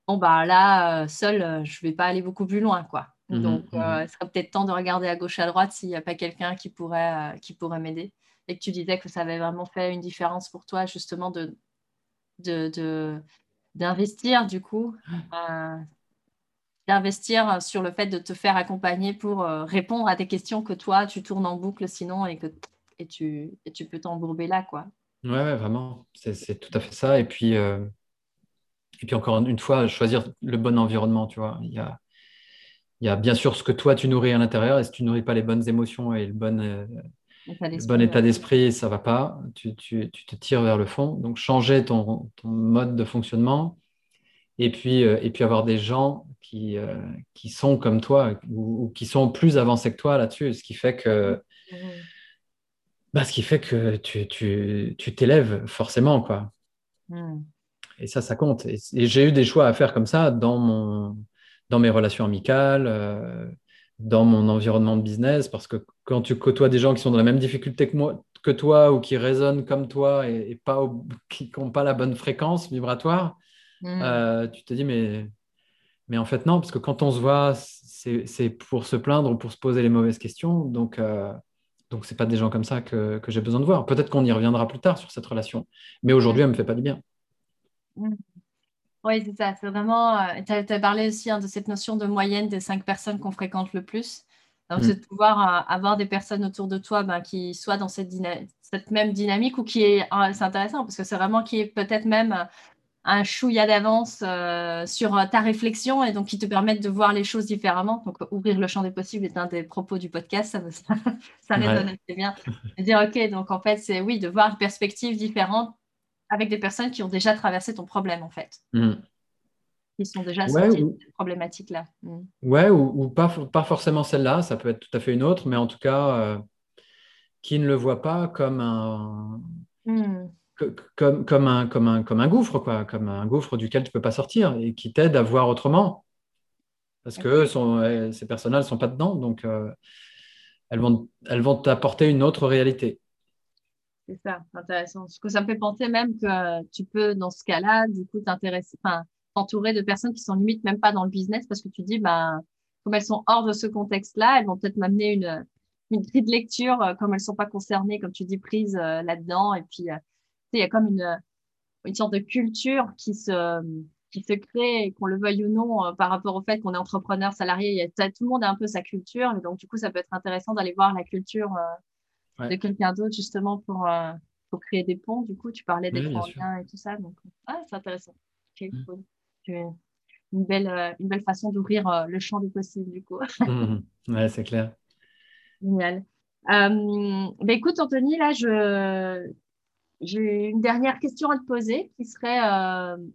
bon, bah là, seul, je ne vais pas aller beaucoup plus loin, quoi. Mhm, donc, mhm. il serait peut-être temps de regarder à gauche, à droite s'il n'y a pas quelqu'un qui pourrait, qui pourrait m'aider et que tu disais que ça avait vraiment fait une différence pour toi, justement, de, d'investir, du coup, euh, d'investir sur le fait de te faire accompagner pour euh, répondre à des questions que toi, tu tournes en boucle sinon et que et tu, et tu peux t'embourber là, quoi. Ouais, vraiment, c'est, tout à fait ça. Et puis, euh, et puis encore une fois, choisir le bon environnement, tu vois. Il y a, il y a bien sûr ce que toi, tu nourris à l'intérieur, et si tu nourris pas les bonnes émotions et le bon le bon état d'esprit, ça va pas, tu, te tires vers le fond. Donc, changer ton, mode de fonctionnement et puis, euh, et puis avoir des gens qui, euh, qui sont comme toi ou, qui sont plus avancés que toi là-dessus, ce qui fait que, bah, ce qui fait que tu t'élèves forcément. Quoi. Et ça, ça compte. Et, j'ai eu des choix à faire comme ça dans, mon, dans mes relations amicales. Euh, dans mon environnement de business parce que quand tu côtoies des gens qui sont dans la même difficulté que moi, que toi ou qui résonnent comme toi et, pas qui n'ont pas la bonne fréquence vibratoire, mm. euh, tu te dis mais, mais en fait non, parce que quand on se voit, c'est pour se plaindre ou pour se poser les mauvaises questions. Donc, euh, donc ce n'est pas des gens comme ça que, que j'ai besoin de voir. Peut-être qu'on y reviendra plus tard sur cette relation, mais aujourd'hui, elle ne me fait pas du bien. Mm. Oui, c'est ça. C'est vraiment. tu as, parlé aussi hein, de cette notion de moyenne des cinq personnes qu'on fréquente le plus. Donc, c'est de pouvoir avoir des personnes autour de toi ben, qui soient dans cette, cette même dynamique ou qui est. c'est intéressant parce que c'est vraiment qui est peut-être même un chouïa d'avance euh, sur euh, ta réflexion et donc qui te permettent de voir les choses différemment. Donc, ouvrir le champ des possibles est un des propos du podcast, ça, ça, ça résonne assez bien. Dire, OK, donc en fait, c'est oui, de voir une perspective différente avec des personnes qui ont déjà traversé ton problème, en fait. Mm. Qui sont déjà ouais, sorties de cette problématique-là. Mm. Ouais, ou, pas, pas forcément celle-là, ça peut être tout à fait une autre, mais en tout cas, euh, qui ne le voit pas comme un. Mm comme, comme, un, comme, un, comme un gouffre, quoi, comme un gouffre duquel tu ne peux pas sortir et qui t'aide à voir autrement. Parce que sont, ces personnes-là ne sont pas dedans, donc euh, elles vont elles vont t'apporter une autre réalité. C'est ça, intéressant. Parce que ça me fait penser même que tu peux, dans ce cas-là, du coup, t'intéresser, enfin, t'entourer de personnes qui sont limite même pas dans le business parce que tu dis, bah, comme elles sont hors de ce contexte-là, elles vont peut-être m'amener une, une grille de lecture, euh, comme elles sont pas concernées, comme tu dis, prises euh, là-dedans. Et puis, il y a comme une, une sorte de culture qui se, qui se crée, qu'on le veuille ou non, euh, par rapport au fait qu'on est entrepreneur, salarié. Il y a, tout le monde a un peu sa culture. Et donc, du coup, ça peut être intéressant d'aller voir la culture euh, de quelqu'un d'autre, justement, pour, euh, pour créer des ponts. Du coup, tu parlais des ponts et tout ça. Donc, c'est intéressant. Okay, mm. Une belle, une belle façon d'ouvrir le champ des possibles, du coup. Mmh. Ouais, c'est clair. Génial. Euh, bah, écoute, Anthony, là, je, j'ai une dernière question à te poser qui serait euh, une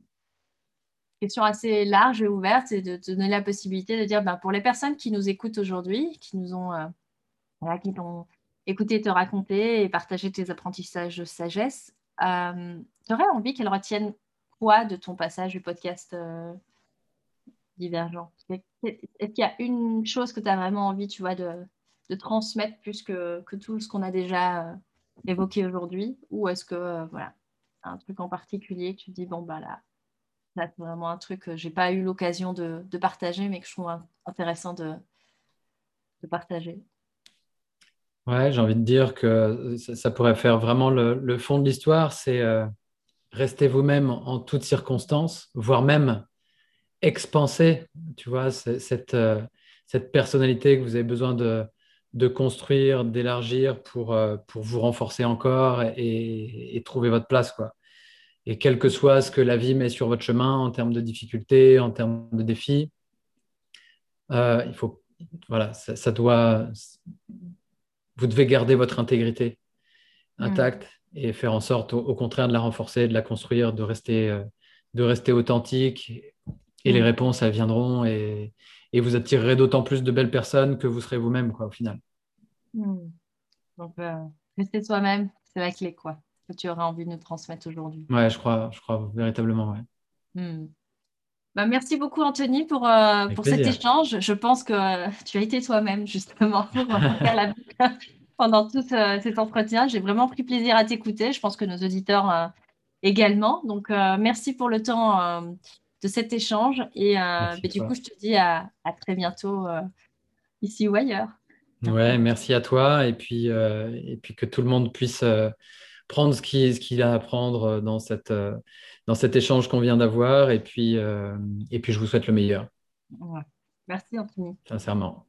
question assez large et ouverte, c'est de te donner la possibilité de dire ben, pour les personnes qui nous écoutent aujourd'hui, qui nous ont, euh, qui t'ont écouté te raconter et partager tes apprentissages de sagesse, euh, tu aurais envie qu'elles retiennent quoi de ton passage du podcast euh, Divergent? Est-ce qu'il y a une chose que tu as vraiment envie, tu vois, de, transmettre plus que, que tout ce qu'on a déjà évoqué aujourd'hui? Ou est-ce que, euh, voilà, un truc en particulier que tu dis, bon, bah là, c'est vraiment un truc que j'ai pas eu l'occasion de, partager, mais que je trouve intéressant de, partager? Ouais, j'ai envie de dire que ça, pourrait faire vraiment le, fond de l'histoire, c'est euh, rester vous-même en toutes circonstances, voire même expanser, tu vois, cette, euh, cette personnalité que vous avez besoin de, de construire, d'élargir pour, euh, pour vous renforcer encore et, trouver votre place. Quoi. Et quel que soit ce que la vie met sur votre chemin en termes de difficultés, en termes de défis, euh, il faut, voilà, ça, doit, vous devez garder votre intégrité mm. intacte et faire en sorte, au, contraire, de la renforcer, de la construire, de rester, euh, de rester authentique. Et les mm. réponses, elles viendront et, et vous attirerez d'autant plus de belles personnes que vous serez vous-même, quoi, au final. Donc, euh, rester soi-même, c'est la clé, quoi, que tu auras envie de nous transmettre aujourd'hui. Ouais, je crois, je crois véritablement, ouais. Bah, merci beaucoup, Anthony, pour, euh, pour cet échange. Je pense que euh, tu as été toi-même, justement, pour faire la pendant tout cet entretien. J'ai vraiment pris plaisir à t'écouter. Je pense que nos auditeurs également. Donc, merci pour le temps de cet échange. Et, euh, du coup, je te dis à, très bientôt euh, ici ou ailleurs. Ouais, merci à toi. Et puis, euh, et puis que tout le monde puisse prendre ce qu'il ce a à prendre dans, cette, dans cet échange qu'on vient d'avoir. Et, puis et puis, je vous souhaite le meilleur. Merci, Anthony. Sincèrement.